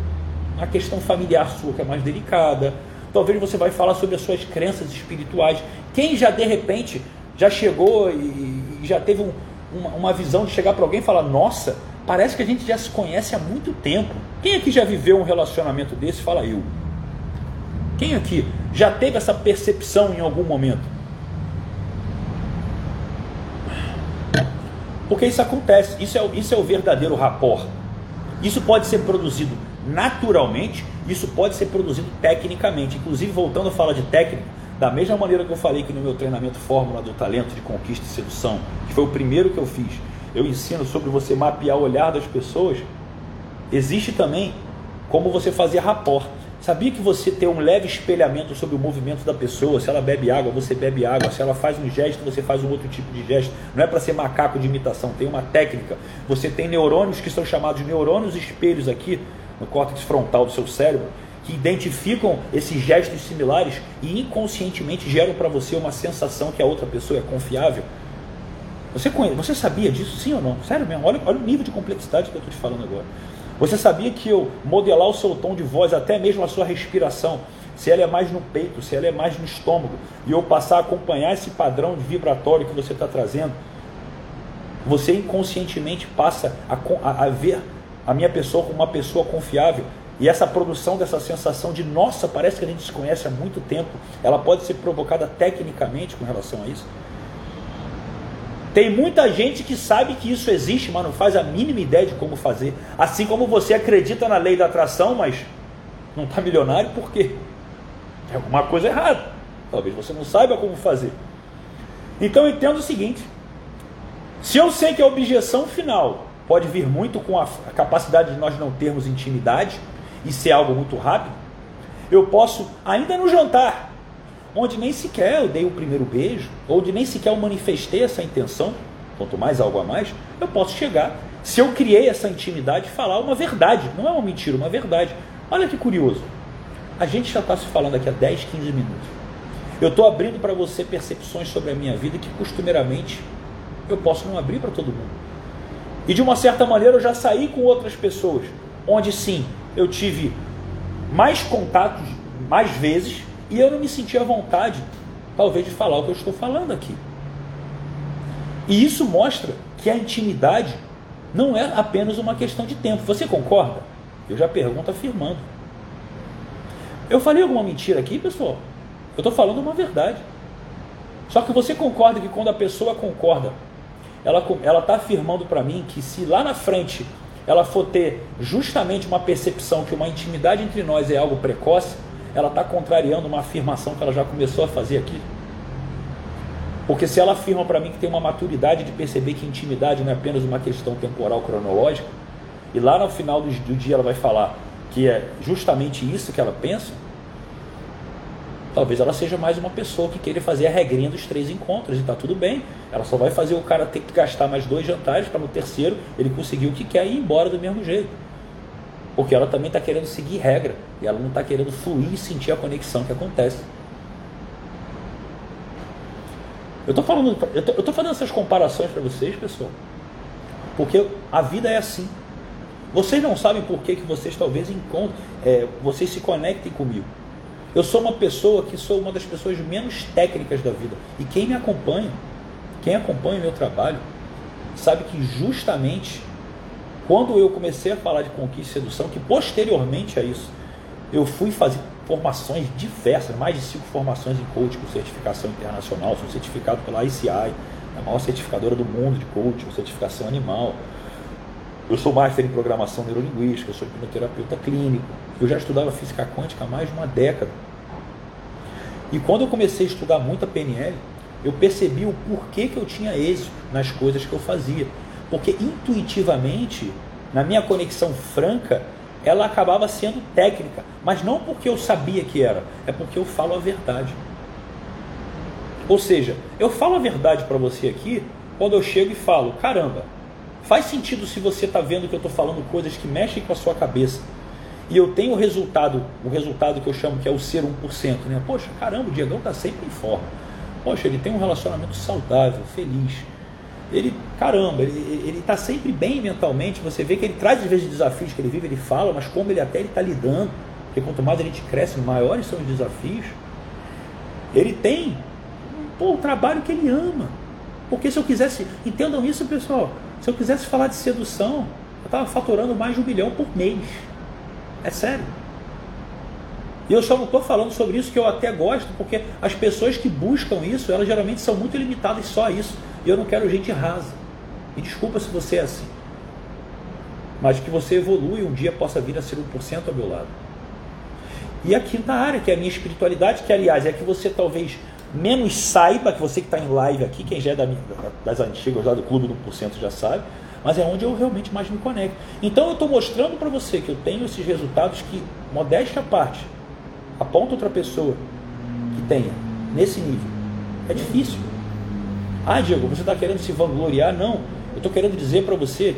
uma questão familiar sua que é mais delicada. Talvez você vai falar sobre as suas crenças espirituais. Quem já de repente já chegou e, e já teve um, uma, uma visão de chegar para alguém e falar: Nossa, Parece que a gente já se conhece há muito tempo. Quem aqui já viveu um relacionamento desse? Fala eu. Quem aqui já teve essa percepção em algum momento? Porque isso acontece, isso é, isso é o verdadeiro rapport. Isso pode ser produzido naturalmente, isso pode ser produzido tecnicamente. Inclusive, voltando a falar de técnica, da mesma maneira que eu falei que no meu treinamento Fórmula do Talento de Conquista e Sedução, que foi o primeiro que eu fiz, eu ensino sobre você mapear o olhar das pessoas, existe também como você fazer rapport. Sabia que você tem um leve espelhamento sobre o movimento da pessoa? Se ela bebe água, você bebe água. Se ela faz um gesto, você faz um outro tipo de gesto. Não é para ser macaco de imitação, tem uma técnica. Você tem neurônios que são chamados de neurônios espelhos aqui no córtex frontal do seu cérebro, que identificam esses gestos similares e inconscientemente geram para você uma sensação que a outra pessoa é confiável. Você, conhece, você sabia disso, sim ou não? Sério mesmo, olha, olha o nível de complexidade que eu estou te falando agora. Você sabia que eu modelar o seu tom de voz, até mesmo a sua respiração, se ela é mais no peito, se ela é mais no estômago, e eu passar a acompanhar esse padrão de vibratório que você está trazendo, você inconscientemente passa a, a, a ver a minha pessoa como uma pessoa confiável. E essa produção dessa sensação de nossa, parece que a gente se conhece há muito tempo, ela pode ser provocada tecnicamente com relação a isso. Tem muita gente que sabe que isso existe, mas não faz a mínima ideia de como fazer. Assim como você acredita na lei da atração, mas não está milionário, por quê? Tem alguma coisa errada. Talvez você não saiba como fazer. Então eu entendo o seguinte: se eu sei que a objeção final pode vir muito com a, capacidade de nós não termos intimidade e ser algo muito rápido, eu posso, ainda no jantar, onde nem sequer eu dei o primeiro beijo, ou de nem sequer eu manifestei essa intenção, quanto mais algo a mais, eu posso chegar, se eu criei essa intimidade, falar uma verdade, não é uma mentira, uma verdade. Olha que curioso. A gente já está se falando aqui há 10, 15 minutos. Eu estou abrindo para você percepções sobre a minha vida que costumeiramente eu posso não abrir para todo mundo. E de uma certa maneira eu já saí com outras pessoas, onde sim, eu tive mais contatos, mais vezes, e eu não me senti à vontade, talvez, de falar o que eu estou falando aqui. E isso mostra que a intimidade não é apenas uma questão de tempo. Você concorda? Eu já pergunto afirmando. Eu falei alguma mentira aqui, pessoal? Eu estou falando uma verdade. Só que você concorda que quando a pessoa concorda, ela está afirmando para mim que se lá na frente ela for ter justamente uma percepção que uma intimidade entre nós é algo precoce, ela está contrariando uma afirmação que ela já começou a fazer aqui. Porque se ela afirma para mim que tem uma maturidade de perceber que intimidade não é apenas uma questão temporal cronológica, e lá no final do, dia ela vai falar que é justamente isso que ela pensa, talvez ela seja mais uma pessoa que queira fazer a regrinha dos três encontros e está tudo bem. Ela só vai fazer o cara ter que gastar mais dois jantares para no terceiro ele conseguir o que quer e ir embora do mesmo jeito. Porque ela também está querendo seguir regra e ela não está querendo fluir e sentir a conexão que acontece. Eu estou falando, eu estou fazendo essas comparações para vocês, pessoal, porque a vida é assim. Vocês não sabem por que, que vocês talvez encontrem, é, vocês se conectem comigo. Eu sou uma pessoa que sou uma das pessoas menos técnicas da vida. E quem me acompanha, quem acompanha o meu trabalho, sabe que justamente quando eu comecei a falar de conquista e sedução, que posteriormente a isso, eu fui fazer formações diversas, mais de cinco formações em coaching com certificação internacional, sou certificado pela ICI, a maior certificadora do mundo de coaching, certificação animal. Eu sou master em programação neurolinguística, eu sou hipnoterapeuta clínico. Eu já estudava física quântica há mais de uma década. E quando eu comecei a estudar muito a PNL, eu percebi o porquê que eu tinha êxito nas coisas que eu fazia. Porque intuitivamente, na minha conexão franca, ela acabava sendo técnica, mas não porque eu sabia que era, é porque eu falo a verdade. Ou seja, eu falo a verdade para você aqui quando eu chego e falo: caramba, Faz sentido se você está vendo que eu estou falando coisas que mexem com a sua cabeça. E eu tenho o resultado, o resultado que eu chamo que é o ser 1%. Né? Poxa, caramba, o Diegão está sempre em forma. Poxa, ele tem um relacionamento saudável, feliz. Ele, caramba, ele está sempre bem mentalmente. Você vê que ele traz às vezes desafios que ele vive, ele fala, mas como ele até está lidando. Porque quanto mais a gente cresce, maiores são os desafios. Ele tem pô, o trabalho que ele ama. Porque se eu quisesse, entendam isso, pessoal. Se eu quisesse falar de sedução, eu estava faturando mais de um milhão por mês. É sério. E eu só não estou falando sobre isso que eu até gosto, porque as pessoas que buscam isso, elas geralmente são muito limitadas só a isso. E eu não quero gente rasa. E desculpa se você é assim. Mas que você evolui e um dia possa vir a ser 1% ao meu lado. E a quinta área, que é a minha espiritualidade, que aliás é que você talvez menos saiba, que você que está em live aqui, quem já é da, das antigas lá do Clube do Porcento já sabe, mas é onde eu realmente mais me conecto. Então eu estou mostrando para você que eu tenho esses resultados que, modéstia à parte, aponta outra pessoa que tenha nesse nível. É difícil. Ah, Diego, você está querendo se vangloriar? Não. Eu estou querendo dizer para você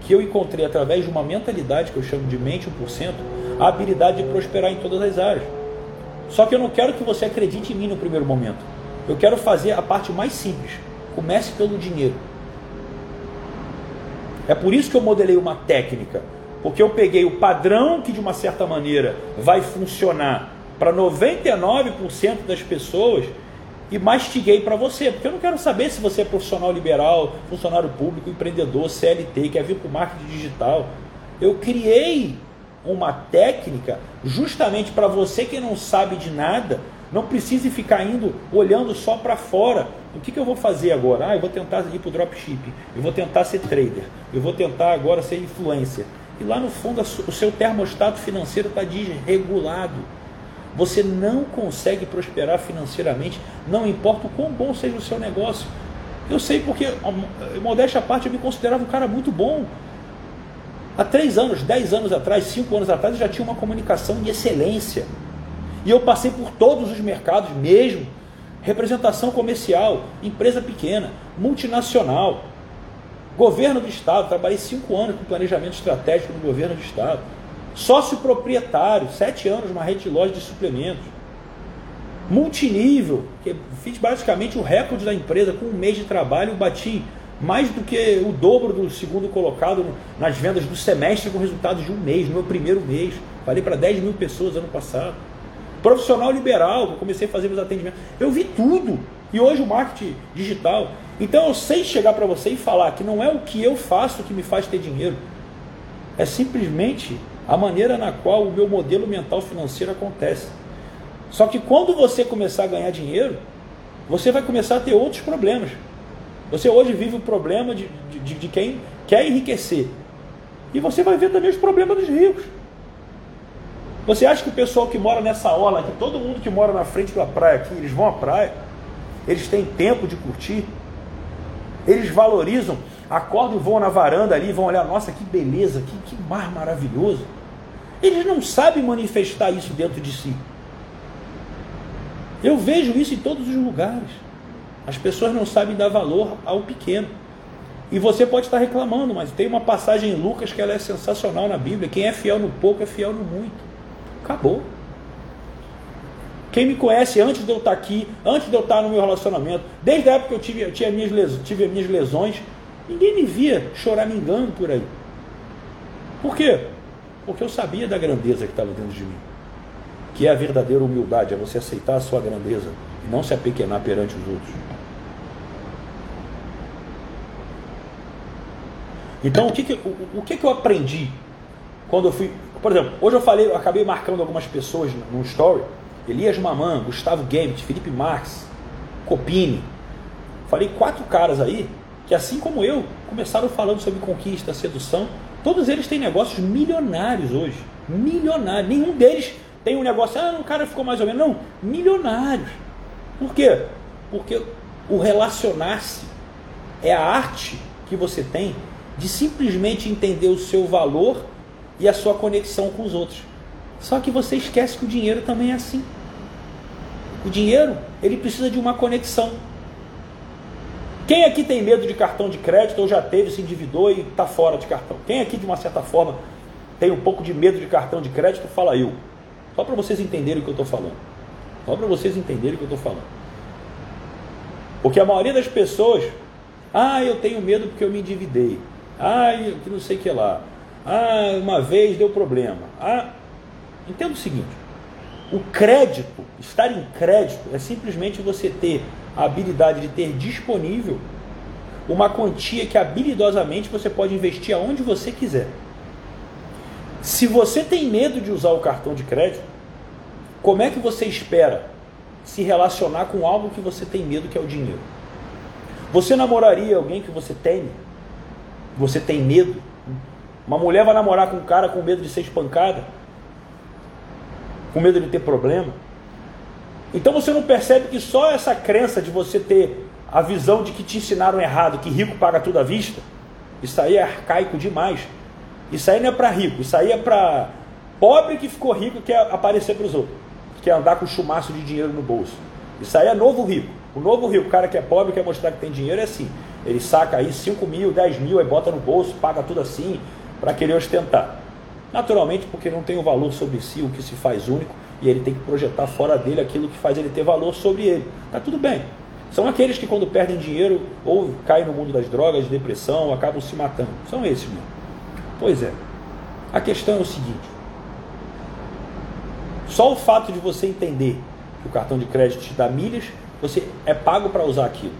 que eu encontrei através de uma mentalidade que eu chamo de mente 1%, a habilidade de prosperar em todas as áreas. Só que eu não quero que você acredite em mim no primeiro momento. Eu quero fazer a parte mais simples. Comece pelo dinheiro. É por isso que eu modelei uma técnica. Porque eu peguei o padrão que de uma certa maneira vai funcionar para 99% das pessoas e mastiguei para você. Porque eu não quero saber se você é profissional liberal, funcionário público, empreendedor, CLT, quer vir para o marketing digital. Eu criei uma técnica justamente para você que não sabe de nada, não precise ficar indo olhando só para fora. O que, que eu vou fazer agora? Ah, eu vou tentar ir para o dropshipping, eu vou tentar ser trader, eu vou tentar agora ser influencer. E lá no fundo o seu termostato financeiro está desregulado. Você não consegue prosperar financeiramente, não importa o quão bom seja o seu negócio. Eu sei porque, modéstia à parte, eu me considerava um cara muito bom. Há três anos, dez anos atrás, cinco anos atrás, eu já tinha uma comunicação de excelência. E eu passei por todos os mercados mesmo. Representação comercial, empresa pequena, multinacional, governo do Estado. Trabalhei cinco anos com planejamento estratégico no governo do Estado. Sócio proprietário, sete anos numa rede de loja de suplementos. Multinível, que fiz basicamente o recorde da empresa com um mês de trabalho, bati mais do que o dobro do segundo colocado nas vendas do semestre com resultados de um mês, no meu primeiro mês. Falei para 10 mil pessoas ano passado. Profissional liberal, comecei a fazer meus atendimentos. Eu vi tudo. E hoje o marketing digital. Então eu sei chegar para você e falar que não é o que eu faço que me faz ter dinheiro. É simplesmente a maneira na qual o meu modelo mental financeiro acontece. Só que quando você começar a ganhar dinheiro, você vai começar a ter outros problemas. Você hoje vive o problema de, de, de quem quer enriquecer. E você vai ver também os problemas dos ricos. Você acha que o pessoal que mora nessa orla, que todo mundo que mora na frente da praia aqui, eles vão à praia, eles têm tempo de curtir, eles valorizam, acordam e vão na varanda ali, vão olhar, nossa, que beleza, que, que mar maravilhoso. Eles não sabem manifestar isso dentro de si. Eu vejo isso em todos os lugares. As pessoas não sabem dar valor ao pequeno. E você pode estar reclamando, mas tem uma passagem em Lucas que ela é sensacional na Bíblia. Quem é fiel no pouco é fiel no muito. Acabou. Quem me conhece antes de eu estar aqui, antes de eu estar no meu relacionamento, desde a época que eu tive, eu tinha minhas lesões, tive minhas lesões, ninguém me via engano por aí. Por quê? Porque eu sabia da grandeza que estava dentro de mim. Que é a verdadeira humildade, é você aceitar a sua grandeza e não se apequenar perante os outros. Então, o que, que, o, o que, que eu aprendi quando eu fui. Por exemplo, hoje eu falei, eu acabei marcando algumas pessoas no story. Elias Maman, Gustavo Gambit, Felipe Marx, Copini. Falei quatro caras aí que, assim como eu, começaram falando sobre conquista, sedução. Todos eles têm negócios milionários hoje. Milionários. Nenhum deles tem um negócio, ah, o cara ficou mais ou menos. Não, milionários. Por quê? Porque o relacionar-se é a arte que você tem de simplesmente entender o seu valor e a sua conexão com os outros. Só que você esquece que o dinheiro também é assim. O dinheiro, ele precisa de uma conexão. Quem aqui tem medo de cartão de crédito ou já teve, se endividou e está fora de cartão? Quem aqui, de uma certa forma, tem um pouco de medo de cartão de crédito, fala eu. Só para vocês entenderem o que eu estou falando. Só para vocês entenderem o que eu estou falando. Porque a maioria das pessoas, ah, eu tenho medo porque eu me endividei. Ah, que não sei o que lá. Ah, uma vez deu problema. Ah, entenda o seguinte: o crédito, estar em crédito, é simplesmente você ter a habilidade de ter disponível uma quantia que habilidosamente você pode investir aonde você quiser. Se você tem medo de usar o cartão de crédito, como é que você espera se relacionar com algo que você tem medo, que é o dinheiro? Você namoraria alguém que você teme? Você tem medo? Uma mulher vai namorar com um cara com medo de ser espancada? Com medo de ter problema? Então você não percebe que só essa crença de você ter a visão de que te ensinaram errado, que rico paga tudo à vista, isso aí é arcaico demais. Isso aí não é para rico, isso aí é para pobre que ficou rico e quer aparecer para os outros, quer andar com chumaço de dinheiro no bolso. Isso aí é novo rico. O novo rico, o cara que é pobre quer mostrar que tem dinheiro é assim. Ele saca aí 5 mil, 10 mil, aí bota no bolso, paga tudo assim, para querer ostentar. Naturalmente, porque não tem o valor sobre si, o que se faz único, e ele tem que projetar fora dele aquilo que faz ele ter valor sobre ele. Tá tudo bem. São aqueles que quando perdem dinheiro ou caem no mundo das drogas, depressão, acabam se matando. São esses mesmo. Pois é. A questão é o seguinte: só o fato de você entender que o cartão de crédito te dá milhas, você é pago para usar aquilo.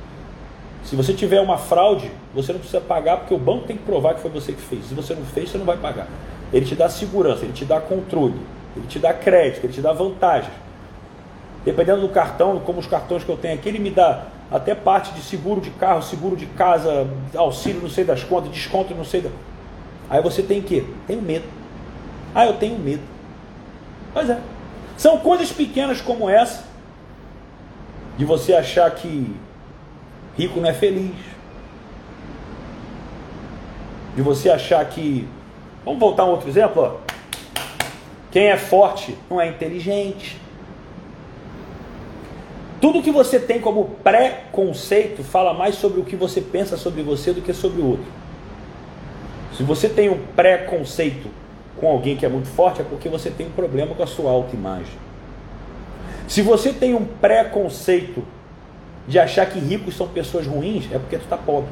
Se você tiver uma fraude, você não precisa pagar porque o banco tem que provar que foi você que fez. Se você não fez, você não vai pagar. Ele te dá segurança, ele te dá controle, ele te dá crédito, ele te dá vantagens. Dependendo do cartão, como os cartões que eu tenho aqui, ele me dá até parte de seguro de carro, seguro de casa, auxílio não sei das contas, desconto não sei da. Aí você tem quê? Tenho medo. Ah, eu tenho medo. Pois é. São coisas pequenas como essa, de você achar que rico não é feliz, de você achar que. Vamos voltar a um outro exemplo? Ó. Quem é forte não é inteligente. Tudo que você tem como pré-conceito fala mais sobre o que você pensa sobre você do que sobre o outro. Se você tem um pré-conceito com alguém que é muito forte, é porque você tem um problema com a sua autoimagem. Se você tem um pré-conceito de achar que ricos são pessoas ruins, é porque tu está pobre.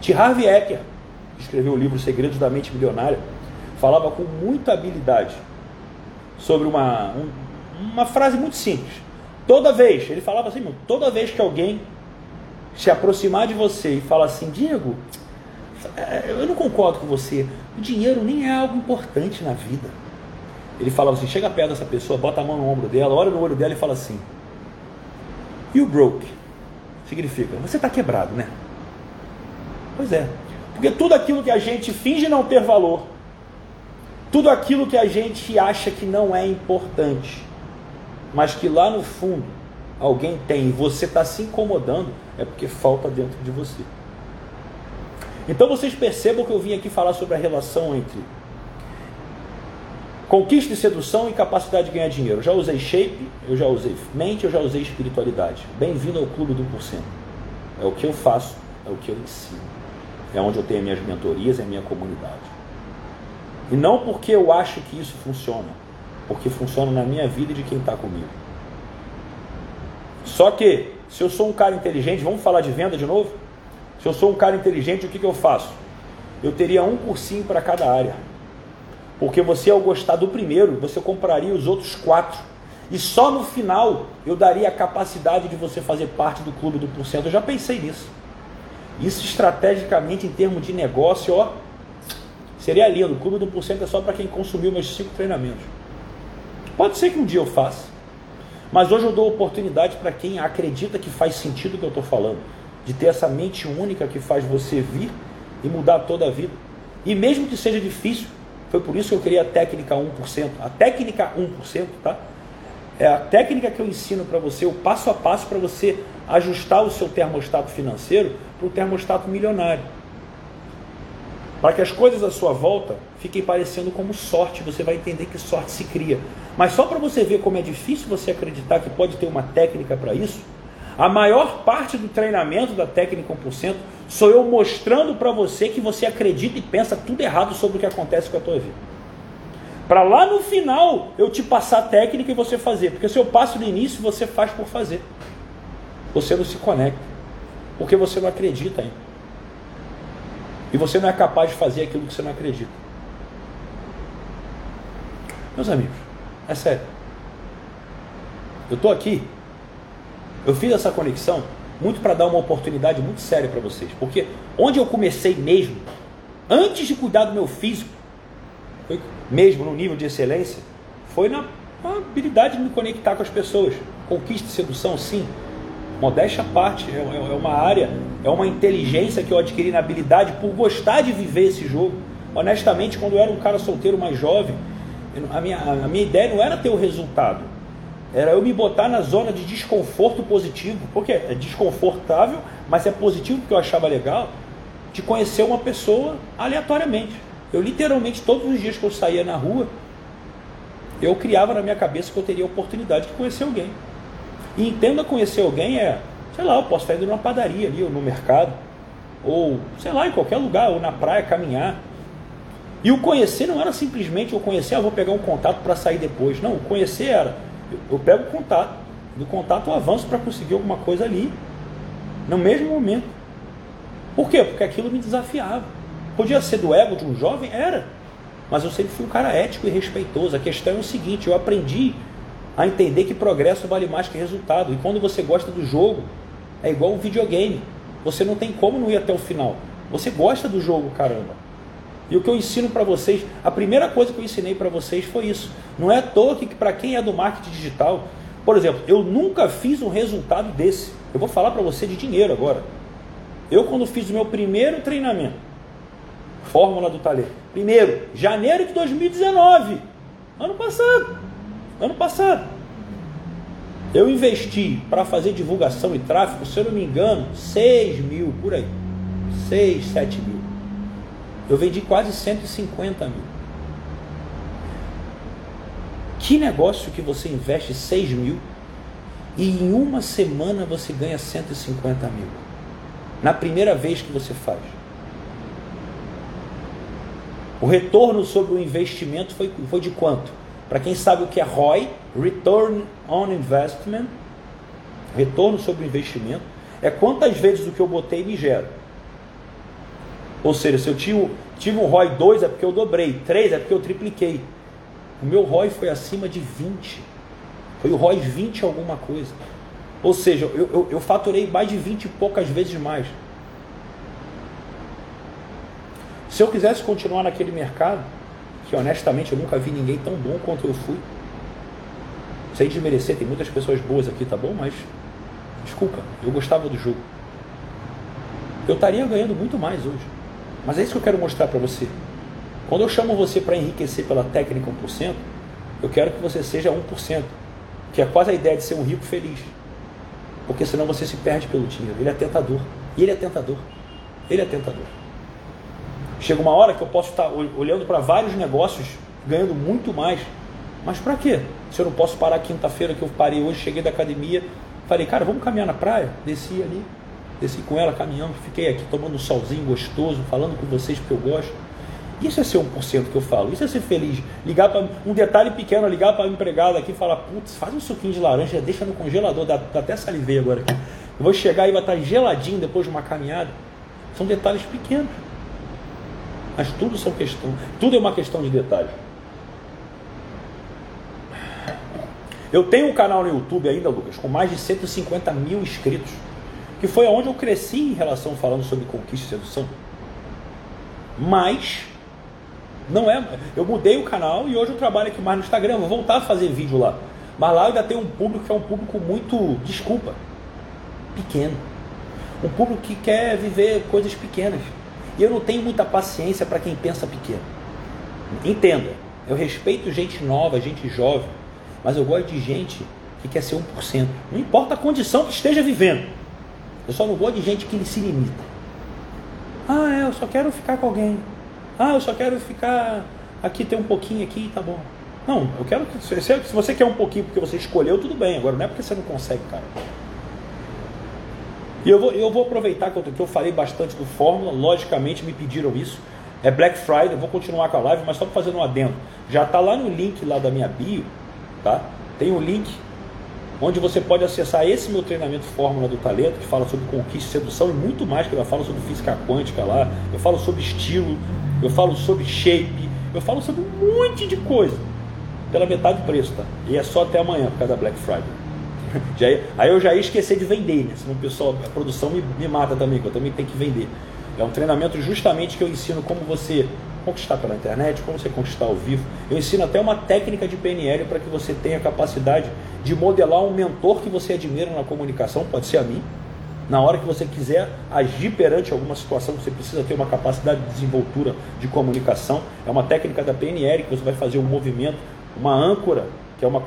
T. Harvey Eker, que escreveu o livro Segredos da Mente Milionária, falava com muita habilidade sobre uma, um, uma frase muito simples. Toda vez, ele falava assim, toda vez que alguém se aproximar de você e falar assim, Diego, é, eu não concordo com você, o dinheiro nem é algo importante na vida. Ele falava assim, chega perto dessa pessoa, bota a mão no ombro dela, olha no olho dela e fala assim, you broke. Significa, você está quebrado, né? Pois é. Porque tudo aquilo que a gente finge não ter valor, tudo aquilo que a gente acha que não é importante, mas que lá no fundo alguém tem e você está se incomodando, é porque falta dentro de você. Então vocês percebam que eu vim aqui falar sobre a relação entre conquista e sedução e capacidade de ganhar dinheiro. Eu já usei shape, eu já usei mente, eu já usei espiritualidade. Bem-vindo ao clube do 1%. É o que eu faço, é o que eu ensino. É onde eu tenho minhas mentorias, é minha comunidade. E não porque eu acho que isso funciona, porque funciona na minha vida e de quem está comigo. Só que, se eu sou um cara inteligente, vamos falar de venda de novo? Se eu sou um cara inteligente, o que, que eu faço? Eu teria um cursinho para cada área. Porque você, ao gostar do primeiro, você compraria os outros quatro. E só no final eu daria a capacidade de você fazer parte do clube do porcento. Eu já pensei nisso. Isso estrategicamente, em termos de negócio, ó, seria lindo. O clube do porcento é só para quem consumiu meus cinco treinamentos. Pode ser que um dia eu faça. Mas hoje eu dou oportunidade para quem acredita que faz sentido o que eu estou falando. De ter essa mente única que faz você vir e mudar toda a vida. E mesmo que seja difícil, foi por isso que eu queria a técnica 1%. A técnica 1%, tá? É a técnica que eu ensino para você, o passo a passo para você ajustar o seu termostato financeiro para o termostato milionário. Para que as coisas à sua volta fiquem parecendo como sorte, você vai entender que sorte se cria. Mas só para você ver como é difícil você acreditar que pode ter uma técnica para isso, a maior parte do treinamento da técnica 1% sou eu mostrando para você que você acredita e pensa tudo errado sobre o que acontece com a tua vida. Para lá no final eu te passar a técnica e você fazer. Porque se eu passo no início, você faz por fazer. Você não se conecta. Porque você não acredita ainda. E você não é capaz de fazer aquilo que você não acredita. Meus amigos, é sério. Eu estou aqui. Eu fiz essa conexão muito para dar uma oportunidade muito séria para vocês. Porque onde eu comecei mesmo, antes de cuidar do meu físico, foi mesmo no nível de excelência, foi na, na habilidade de me conectar com as pessoas. Conquista e sedução, sim. Modéstia à parte, é, é, é uma área, é uma inteligência que eu adquiri na habilidade por gostar de viver esse jogo. Honestamente, quando eu era um cara solteiro mais jovem, a minha, a minha ideia não era ter o resultado, era eu me botar na zona de desconforto positivo, porque é desconfortável, mas é positivo porque eu achava legal, de conhecer uma pessoa aleatoriamente. Eu literalmente, todos os dias que eu saía na rua, eu criava na minha cabeça que eu teria a oportunidade de conhecer alguém. E entenda conhecer alguém é, sei lá, eu posso estar indo numa padaria ali, ou no mercado, ou sei lá, em qualquer lugar, ou na praia caminhar. E o conhecer não era simplesmente eu conhecer, ah, vou pegar um contato para sair depois. Não, o conhecer era, eu, eu pego o contato, do contato eu avanço para conseguir alguma coisa ali, no mesmo momento. Por quê? Porque aquilo me desafiava. Podia ser do ego de um jovem? Era. Mas eu sempre fui um cara ético e respeitoso. A questão é o seguinte: eu aprendi a entender que progresso vale mais que resultado. E quando você gosta do jogo, é igual um videogame. Você não tem como não ir até o final. Você gosta do jogo, caramba. E o que eu ensino para vocês, a primeira coisa que eu ensinei para vocês foi isso. Não é à toa que para quem é do marketing digital, por exemplo, eu nunca fiz um resultado desse. Eu vou falar para você de dinheiro agora. Eu quando fiz o meu primeiro treinamento, Fórmula do Talento, primeiro, janeiro de 2019, ano passado, ano passado, eu investi para fazer divulgação e tráfego, se eu não me engano, 6 mil por aí, 6, 7 mil. Eu vendi quase 150 mil. Que negócio que você investe 6 mil e em uma semana você ganha 150 mil? Na primeira vez que você faz. O retorno sobre o investimento foi, foi de quanto? Para quem sabe o que é ROI, Return on Investment, retorno sobre o investimento, é quantas vezes o que eu botei me gera. Ou seja, se eu tive, tive um ROI 2 é porque eu dobrei, 3 é porque eu tripliquei. O meu ROI foi acima de 20. Foi o ROI 20 alguma coisa. Ou seja, eu, eu, eu faturei mais de 20 e poucas vezes mais. Se eu quisesse continuar naquele mercado, que honestamente eu nunca vi ninguém tão bom quanto eu fui, sem desmerecer, tem muitas pessoas boas aqui, tá bom? Mas, desculpa, eu gostava do jogo. Eu estaria ganhando muito mais hoje. Mas é isso que eu quero mostrar para você. Quando eu chamo você para enriquecer pela técnica 1%, eu quero que você seja 1%, que é quase a ideia de ser um rico feliz. Porque senão você se perde pelo dinheiro. Ele é tentador. E ele é tentador. Ele é tentador. Chega uma hora que eu posso estar olhando para vários negócios, ganhando muito mais. Mas para quê? Se eu não posso parar quinta-feira que eu parei hoje, cheguei da academia, falei, cara, vamos caminhar na praia? Desci ali, desci com ela caminhando, fiquei aqui tomando um solzinho gostoso, falando com vocês porque eu gosto. Isso é ser 1% que eu falo, isso é ser feliz. Ligar para um detalhe pequeno, ligar para o empregado aqui e falar, putz, faz um suquinho de laranja, deixa no congelador, dá, dá até salivei agora aqui. Eu vou chegar e vai estar geladinho depois de uma caminhada. São detalhes pequenos. Mas tudo são questão, tudo é uma questão de detalhe. Eu tenho um canal no YouTube ainda, Lucas, com mais de 150 mil inscritos, que foi onde eu cresci em relação falando sobre conquista e sedução. Mas não é. Eu mudei o canal e hoje eu trabalho aqui mais no Instagram. Vou voltar a fazer vídeo lá. Mas lá eu ainda tenho um público que é um público muito, desculpa, pequeno. Um público que quer viver coisas pequenas. E eu não tenho muita paciência para quem pensa pequeno. Entenda, eu respeito gente nova, gente jovem, mas eu gosto de gente que quer ser 1%. Não importa a condição que esteja vivendo. Eu só não gosto de gente que se limita. Ah, é, eu só quero ficar com alguém. Ah, eu só quero ficar aqui, ter um pouquinho aqui tá bom. Não, eu quero que. Se você quer um pouquinho porque você escolheu, tudo bem. Agora não é porque você não consegue, cara. E eu vou, eu vou aproveitar que eu, que eu falei bastante do Fórmula, logicamente me pediram isso. É Black Friday, eu vou continuar com a live, mas só fazer um adendo. Já está lá no link lá da minha bio, tá? Tem um link onde você pode acessar esse meu treinamento Fórmula do Talento, que fala sobre conquista sedução e muito mais, que eu falo sobre física quântica lá, eu falo sobre estilo, eu falo sobre shape, eu falo sobre um monte de coisa. Pela metade do preço, tá? E é só até amanhã, por causa da Black Friday. Já, aí eu já ia esquecer de vender, né? Senão o pessoal, a produção me, me mata também, que eu também tenho que vender. É um treinamento justamente que eu ensino como você conquistar pela internet, como você conquistar ao vivo. Eu ensino até uma técnica de PNL para que você tenha a capacidade de modelar um mentor que você admira na comunicação, pode ser a mim. Na hora que você quiser agir perante alguma situação, você precisa ter uma capacidade de desenvoltura de comunicação. É uma técnica da PNL que você vai fazer um movimento, uma âncora que é uma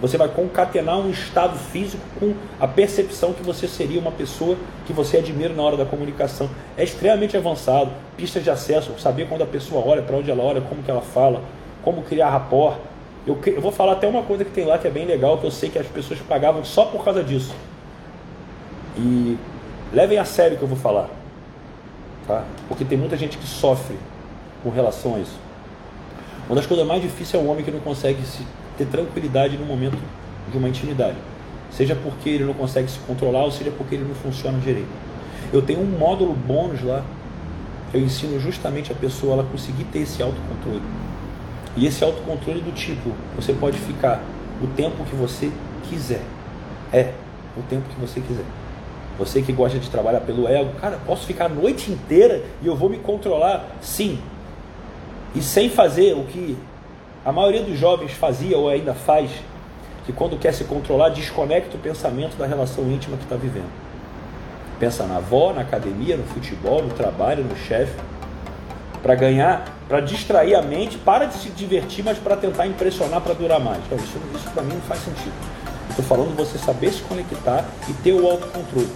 você vai concatenar um estado físico com a percepção que você seria uma pessoa que você admira na hora da comunicação. É extremamente avançado, pistas de acesso, saber quando a pessoa olha, para onde ela olha, como que ela fala, como criar rapport. Eu, eu vou falar até uma coisa que tem lá que é bem legal, que eu sei que as pessoas pagavam só por causa disso. E levem a sério o que eu vou falar, tá? Porque tem muita gente que sofre com relação a isso. Uma das coisas mais difíceis é o homem que não consegue se ter tranquilidade no momento de uma intimidade. Seja porque ele não consegue se controlar ou seja porque ele não funciona direito. Eu tenho um módulo bônus lá. Eu ensino justamente a pessoa ela conseguir ter esse autocontrole. E esse autocontrole do tipo, você pode ficar o tempo que você quiser. É, o tempo que você quiser. Você que gosta de trabalhar pelo ego, cara, posso ficar a noite inteira e eu vou me controlar? Sim. E sem fazer o que a maioria dos jovens fazia ou ainda faz, que quando quer se controlar, desconecta o pensamento da relação íntima que está vivendo. Pensa na avó, na academia, no futebol, no trabalho, no chefe, para ganhar, para distrair a mente, para de se divertir, mas para tentar impressionar para durar mais. Então, isso, isso para mim não faz sentido. Estou falando de você saber se conectar e ter o autocontrole.